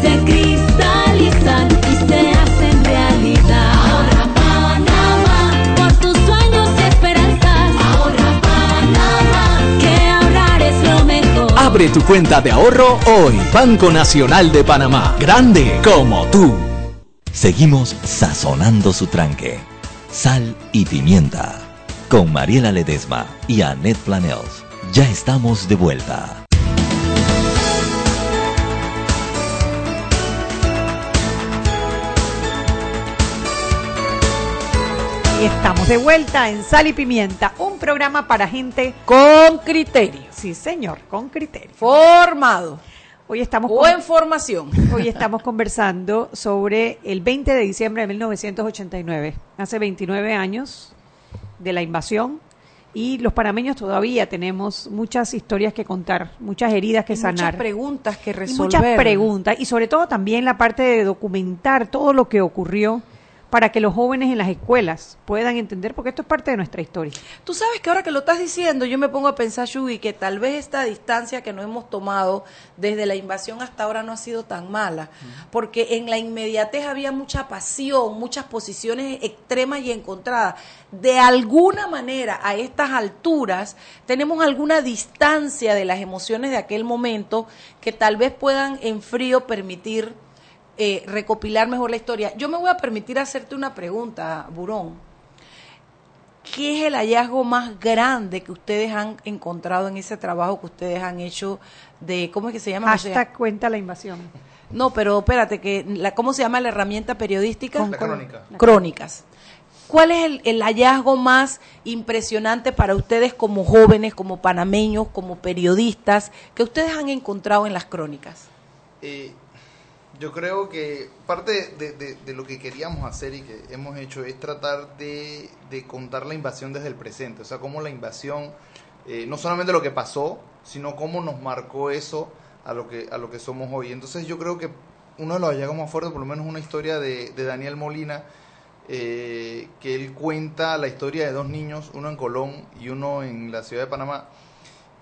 se cristalizan y se hacen realidad. Ahorra Panamá, por tus sueños y esperanzas. Ahorra Panamá, que ahorrar es lo mejor. Abre tu cuenta de ahorro hoy. Banco Nacional de Panamá. Grande como tú. Seguimos sazonando su tranque. Sal y pimienta. Con Mariela Ledesma y Annette Planels. Ya estamos de vuelta. Y estamos de vuelta en Sal y Pimienta, un programa para gente con criterio. Sí, señor, con criterio. Formado. Hoy estamos con- formación. Hoy estamos conversando sobre el 20 de diciembre de 1989, hace 29 años de la invasión y los panameños todavía tenemos muchas historias que contar, muchas heridas que Y sanar. Muchas preguntas que Y resolver. muchas preguntas y sobre todo también la parte de documentar todo lo que ocurrió para que los jóvenes en las escuelas puedan entender, porque esto es parte de nuestra historia. Tú sabes que ahora que lo estás diciendo, yo me pongo a pensar, Shugi, que tal vez esta distancia que nos hemos tomado desde la invasión hasta ahora no ha sido tan mala, porque en la inmediatez había mucha pasión, muchas posiciones extremas y encontradas. De alguna manera, a estas alturas, tenemos alguna distancia de las emociones de aquel momento que tal vez puedan en frío permitir eh, recopilar mejor la historia. Yo me voy a permitir hacerte una pregunta, Burón. ¿Qué es el hallazgo más grande que ustedes han encontrado en ese trabajo que ustedes han hecho de, ¿cómo es que se llama? O sea, Hashtag cuenta la invasión. no, pero espérate, que la, ¿cómo se llama la herramienta periodística? La crónica. Crónicas. ¿Cuál es el, el hallazgo más impresionante para ustedes como jóvenes, como panameños, como periodistas, que ustedes han encontrado en las crónicas? Eh, yo creo que parte de, lo que queríamos hacer y que hemos hecho es tratar de, de contar la invasión desde el presente, o sea, cómo la invasión, eh, no solamente lo que pasó, sino cómo nos marcó eso a lo que, a lo que somos hoy. Entonces yo creo que uno de los hallazgos más fuertes, por lo menos una historia de, de Daniel Molina, eh, que él cuenta la historia de dos niños, uno en Colón y uno en la ciudad de Panamá,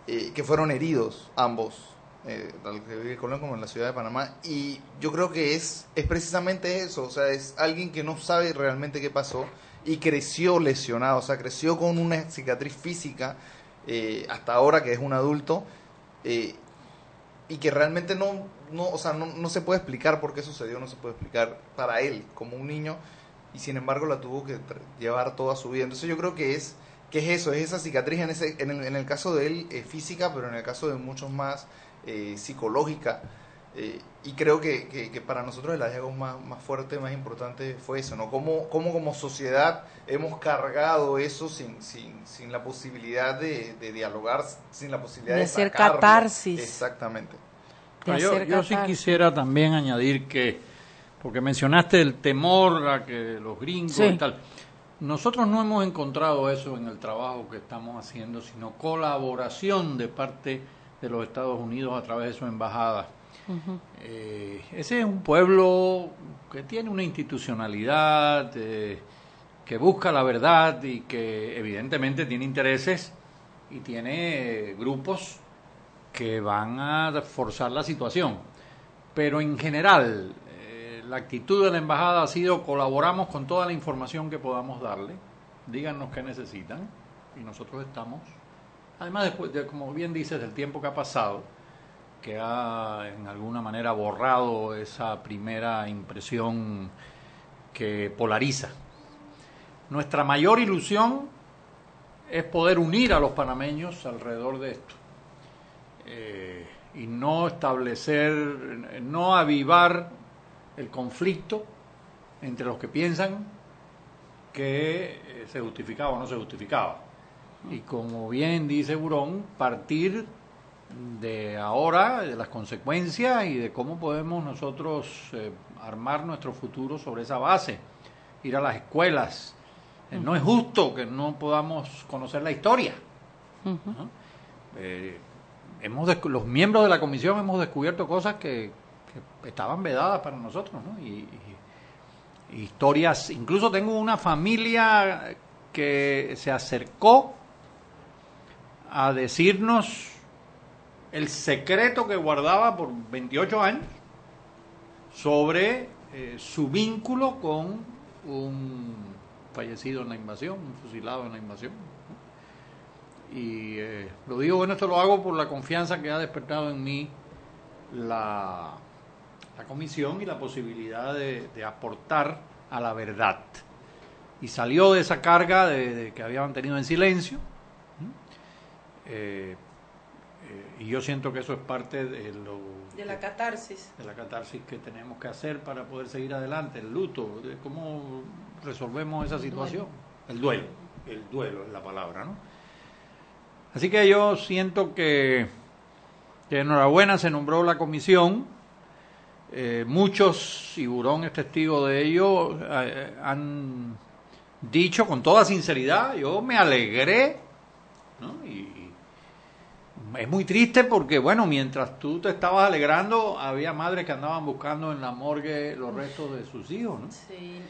eh, que fueron heridos ambos, eh, tanto que vive Colón como en la ciudad de Panamá. Y yo creo que es, es precisamente eso, o sea, es alguien que no sabe realmente qué pasó y creció lesionado, o sea, creció con una cicatriz física eh, hasta ahora que es un adulto. eh, y que realmente no, no, o sea, no, no se puede explicar por qué sucedió, no se puede explicar para él como un niño y sin embargo la tuvo que llevar toda su vida. Entonces yo creo que es que es eso, es esa cicatriz en, ese, en, el, en el caso de él eh, física, pero en el caso de muchos más eh, psicológica. Eh, y creo que, que, que para nosotros el hallazgo más, más fuerte, más importante fue eso, ¿no? Cómo, cómo como sociedad hemos cargado eso sin, sin, sin la posibilidad de, de dialogar, sin la posibilidad De de, hacer sacarlo. catarsis. Exactamente. Ah, yo sí quisiera también añadir que, porque mencionaste el temor a que los gringos Sí. y tal, nosotros no hemos encontrado eso en el trabajo que estamos haciendo, sino colaboración de parte de los Estados Unidos a través de su embajada. Eh, ese es un pueblo que tiene una institucionalidad, eh, que busca la verdad y que evidentemente tiene intereses y tiene eh, grupos que van a forzar la situación. Pero en general, la actitud de la embajada ha sido colaboramos con toda la información que podamos darle, díganos qué necesitan y nosotros estamos. Además, después de, como bien dices, del tiempo que ha pasado, que ha en alguna manera borrado esa primera impresión que polariza. Nuestra mayor ilusión es poder unir a los panameños alrededor de esto eh, y no establecer, no avivar el conflicto entre los que piensan que eh, se justificaba o no se justificaba. Y como bien dice Burón, partir de ahora, de las consecuencias y de cómo podemos nosotros eh, armar nuestro futuro sobre esa base, ir a las escuelas. Eh, no es justo que no podamos conocer la historia. ¿no? Eh, hemos los miembros de la comisión hemos descubierto cosas que, que estaban vedadas para nosotros, ¿no? Y, y- historias, incluso tengo una familia que se acercó a decirnos el secreto que guardaba por 28 años sobre eh, su vínculo con un fallecido en la invasión, un fusilado en la invasión. Y eh, lo digo, bueno, esto lo hago por la confianza que ha despertado en mí la, comisión y la posibilidad de, aportar a la verdad. Y salió de esa carga de, que había mantenido en silencio. Eh, eh, y yo siento que eso es parte de lo De la catarsis. de la catarsis que tenemos que hacer para poder seguir adelante, el luto, de cómo resolvemos esa situación. El duelo, el duelo es la palabra, ¿no? Así que yo siento que, que enhorabuena se nombró la comisión. Eh, muchos, y Burón es testigo de ello, eh, han dicho con toda sinceridad, yo me alegré, ¿no? Y, es muy triste porque, bueno, mientras tú te estabas alegrando, había madres que andaban buscando en la morgue los restos de sus hijos, ¿no? Sí,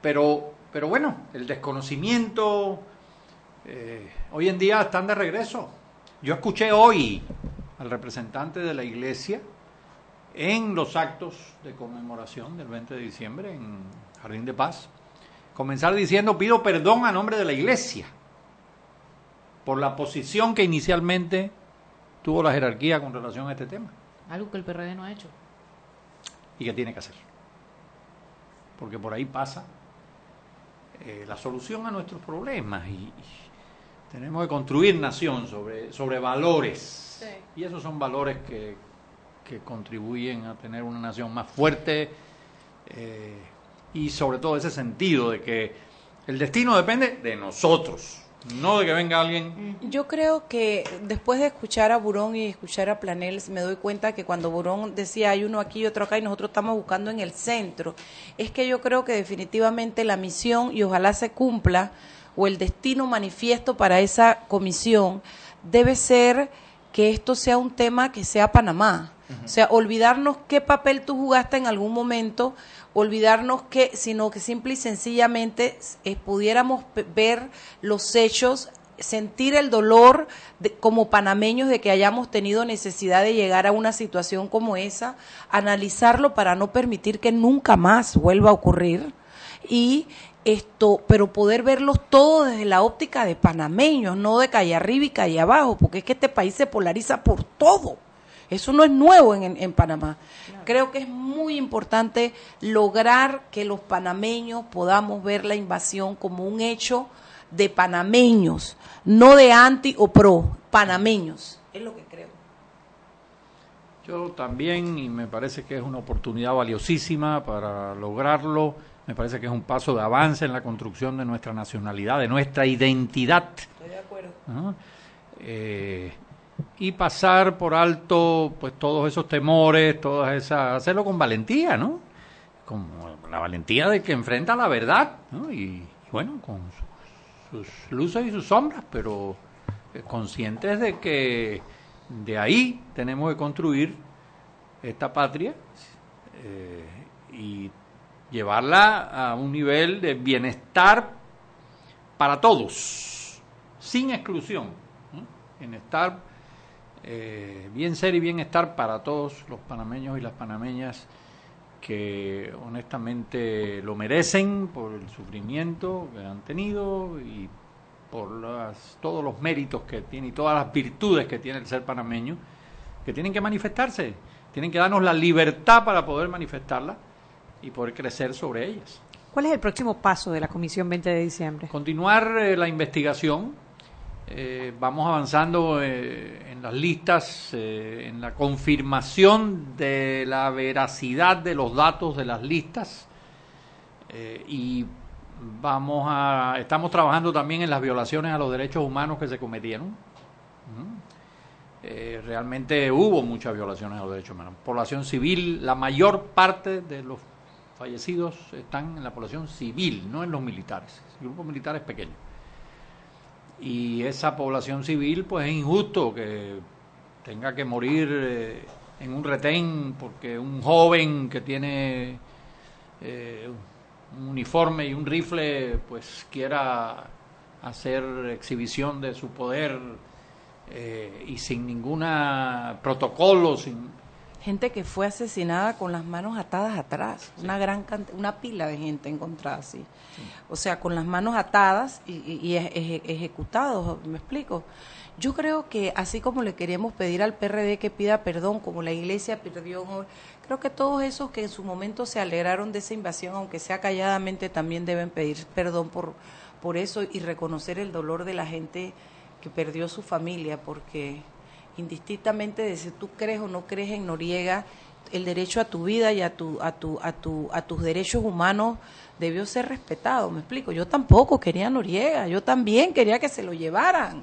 Pero, pero bueno, el desconocimiento, eh, hoy en día están de regreso. Yo escuché hoy al representante de la iglesia en los actos de conmemoración del 20 de diciembre en Jardín de Paz, comenzar diciendo, pido perdón a nombre de la iglesia por la posición que inicialmente tuvo la jerarquía con relación a este tema Algo que el PRD no ha hecho. y que tiene que hacer. Porque por ahí pasa eh, la solución a nuestros problemas y, y tenemos que construir nación sobre, sobre valores. Y esos son valores que, que contribuyen a tener una nación más fuerte eh, y sobre todo ese sentido de que el destino depende de nosotros, no de que venga alguien Yo creo que después de escuchar a Burón y escuchar a Planels, me doy cuenta que cuando Burón decía hay uno aquí y otro acá y nosotros estamos buscando en el centro, es que yo creo que definitivamente la misión y ojalá se cumpla o el destino manifiesto para esa comisión debe ser que esto sea un tema que sea Panamá. O sea, olvidarnos qué papel tú jugaste en algún momento, olvidarnos que, sino que simple y sencillamente eh, pudiéramos ver los hechos, sentir el dolor de- como panameños de que hayamos tenido necesidad de llegar a una situación como esa, analizarlo para no permitir que nunca más vuelva a ocurrir y esto, pero poder verlos todo desde la óptica de panameños, no de calle arriba y calle abajo, porque es que este país se polariza por todo. Eso no es nuevo en, Panamá. Creo que es muy importante lograr que los panameños podamos ver la invasión como un hecho de panameños, no de anti o pro, panameños. Es lo que creo. Yo también, y me parece que es una oportunidad valiosísima para lograrlo. Me parece que es un paso de avance en la construcción de nuestra nacionalidad, de nuestra identidad. Estoy de acuerdo. ¿no? Eh, y pasar por alto pues todos esos temores, todas esas, hacerlo con valentía, ¿no? Con la valentía de que enfrenta la verdad, ¿no? Y, bueno, con sus, sus luces y sus sombras, pero eh, conscientes de que de ahí tenemos que construir esta patria eh, y llevarla a un nivel de bienestar para todos, sin exclusión. ¿no? Bienestar, eh, bien ser y bienestar para todos los panameños y las panameñas que honestamente lo merecen por el sufrimiento que han tenido y por las, todos los méritos que tiene y todas las virtudes que tiene el ser panameño, que tienen que manifestarse, tienen que darnos la libertad para poder manifestarla y poder crecer sobre ellas. ¿Cuál es el próximo paso de la Comisión 20 de diciembre? Continuar eh, la investigación, eh, vamos avanzando eh, en las listas, eh, en la confirmación de la veracidad de los datos de las listas. Eh, y vamos a estamos trabajando también en las violaciones a los derechos humanos que se cometieron. Realmente hubo muchas violaciones a los derechos humanos. Población civil, la mayor parte de los fallecidos están en la población civil, no en los militares. El grupo militar es pequeño. Y esa población civil, pues es injusto que tenga que morir eh, en un retén porque un joven que tiene eh, un uniforme y un rifle, pues quiera hacer exhibición de su poder eh, y sin ninguna protocolo, sin Gente que fue asesinada con las manos atadas atrás, una gran una pila de gente encontrada así. O sea, con las manos atadas y, y- eje- ejecutados, ¿me explico? Yo creo que así como le queremos pedir al PRD que pida perdón, como la iglesia pidió, creo que todos esos que en su momento se alegraron de esa invasión, aunque sea calladamente, también deben pedir perdón por, por eso y reconocer el dolor de la gente que perdió su familia, porque indistintamente de si tú crees o no crees en Noriega, el derecho a tu vida y a tu a tu a tu a tus derechos humanos debió ser respetado, me explico. Yo tampoco quería Noriega, yo también quería que se lo llevaran.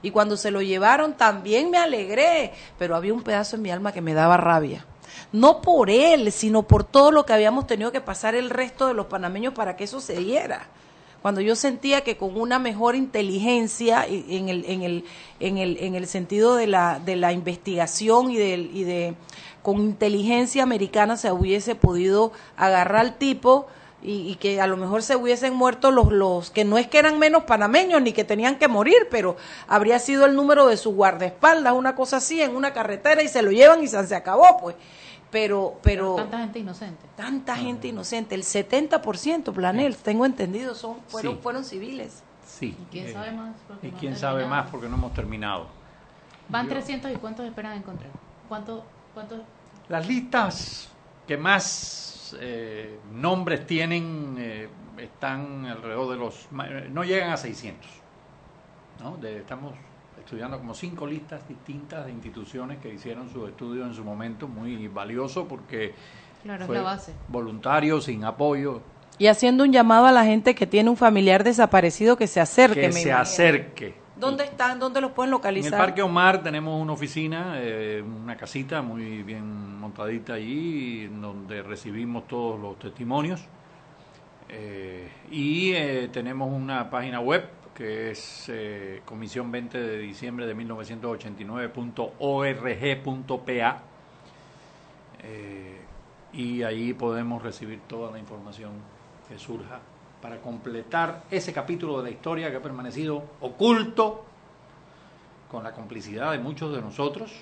Y cuando se lo llevaron también me alegré, pero había un pedazo en mi alma que me daba rabia. No por él, sino por todo lo que habíamos tenido que pasar el resto de los panameños para que eso se diera cuando yo sentía que con una mejor inteligencia en el, en el, en el, en el sentido de la, de la investigación y de, y de con inteligencia americana se hubiese podido agarrar al tipo y, y que a lo mejor se hubiesen muerto los, los que no es que eran menos panameños ni que tenían que morir, pero habría sido el número de su guardaespaldas, una cosa así, en una carretera y se lo llevan y se, se acabó, pues. Pero, pero, Tanta gente inocente. tanta gente inocente, el 70%, Planel, tengo entendido, son fueron Sí. fueron civiles. Sí. ¿Y quién eh, sabe más? Porque Y no quién sabe más porque no hemos terminado. Van Yo- 300 y ¿cuántos esperan encontrar? ¿Cuánto, cuántos? Las listas que más eh, nombres tienen eh, están alrededor de los... no llegan a 600. ¿no? De- estamos estudiando como cinco listas distintas de instituciones que hicieron su estudio en su momento, muy valioso porque Claro, es fue la base. voluntario, sin apoyo, Y haciendo un llamado a la gente que tiene un familiar desaparecido que se acerque. que me se imagino. acerque. ¿Dónde están? ¿Dónde los pueden En localizar? el Parque Omar tenemos una oficina, eh, una casita muy bien montadita allí, en donde recibimos todos los testimonios. Eh, y eh, tenemos una página web que es eh, Comisión 20 de diciembre de 1989.org.pa. Eh, y ahí podemos recibir toda la información que surja para completar ese capítulo de la historia que ha permanecido oculto con la complicidad de muchos de nosotros,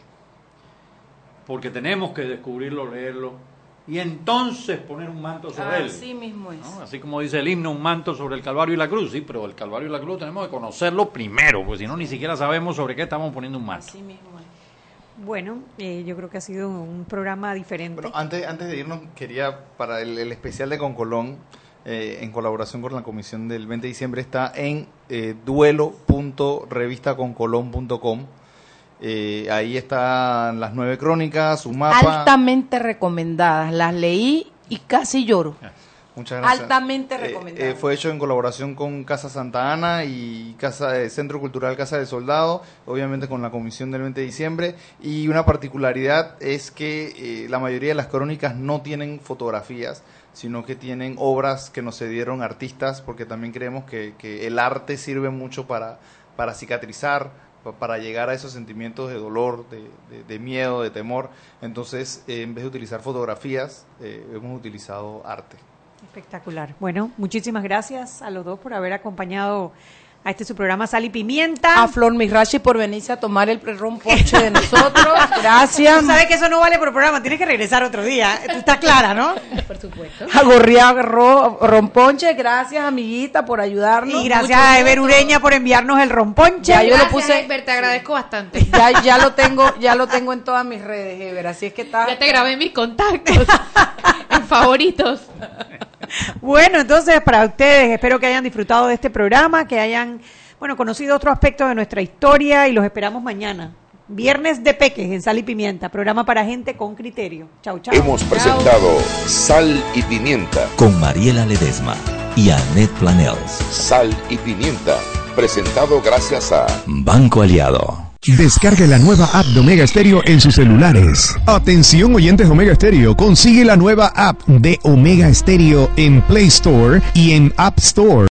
porque tenemos que descubrirlo, leerlo y entonces poner un manto sobre él. Así mismo es. ¿no? Así como dice el himno, un manto sobre el Calvario y la cruz, sí, pero el Calvario y la cruz tenemos que conocerlo primero, porque si no, ni siquiera sabemos sobre qué estamos poniendo un manto. Así mismo es. Bueno, eh, yo creo que ha sido un programa diferente. Bueno, antes, antes de irnos, quería, para el, el especial de Concolón, eh, en colaboración con la comisión del 20 de diciembre, está en eh, duelo.revistaconcolón.com. Eh, ahí están las nueve crónicas, su mapa. Altamente recomendadas. Las leí y casi lloro. Muchas gracias. Altamente Eh, recomendadas. eh, fue hecho en colaboración con Casa Santa Ana y Casa eh, Centro Cultural Casa del Soldado, obviamente con la comisión del 20 de diciembre. Y una particularidad es que la mayoría de las crónicas no tienen fotografías, sino que tienen obras que nos cedieron artistas, porque también creemos que, que el arte sirve mucho para, para cicatrizar, para llegar a esos sentimientos de dolor, de, de- miedo, de temor. Entonces, eh, en vez de utilizar fotografías, eh, hemos utilizado arte. Espectacular. Bueno, muchísimas gracias a los dos por haber acompañado a este su programa Sal y Pimienta. A Flor Mirachi por venirse a tomar el ron ponche de nosotros. Gracias. Tú sabes que eso no vale por programa, tienes que regresar otro día. Tú estás clara, ¿no? Por supuesto. A Gorriá ro- Romponche, gracias amiguita por ayudarnos. Y gracias a Ever Ureña por enviarnos el romponche. Ya yo lo puse, Ever, te agradezco bastante. ya, ya lo tengo, ya lo tengo en todas mis redes, Ever, así es que está. Ya te grabé mis contactos en favoritos. Bueno, entonces para ustedes, espero que hayan disfrutado de este programa, que hayan, bueno, conocido otro aspecto de nuestra historia y los esperamos mañana. Viernes de Peques en Sal y Pimienta, programa para gente con criterio. Chau, chau. Hemos Chau. presentado Sal y Pimienta. Con Mariela Ledesma y Annette Planels. Sal y Pimienta. Presentado gracias a Banco Aliado. Descargue la nueva app de Omega Stereo en sus celulares. Atención oyentes Omega Stereo, consigue la nueva app de Omega Stereo en Play Store y en App Store.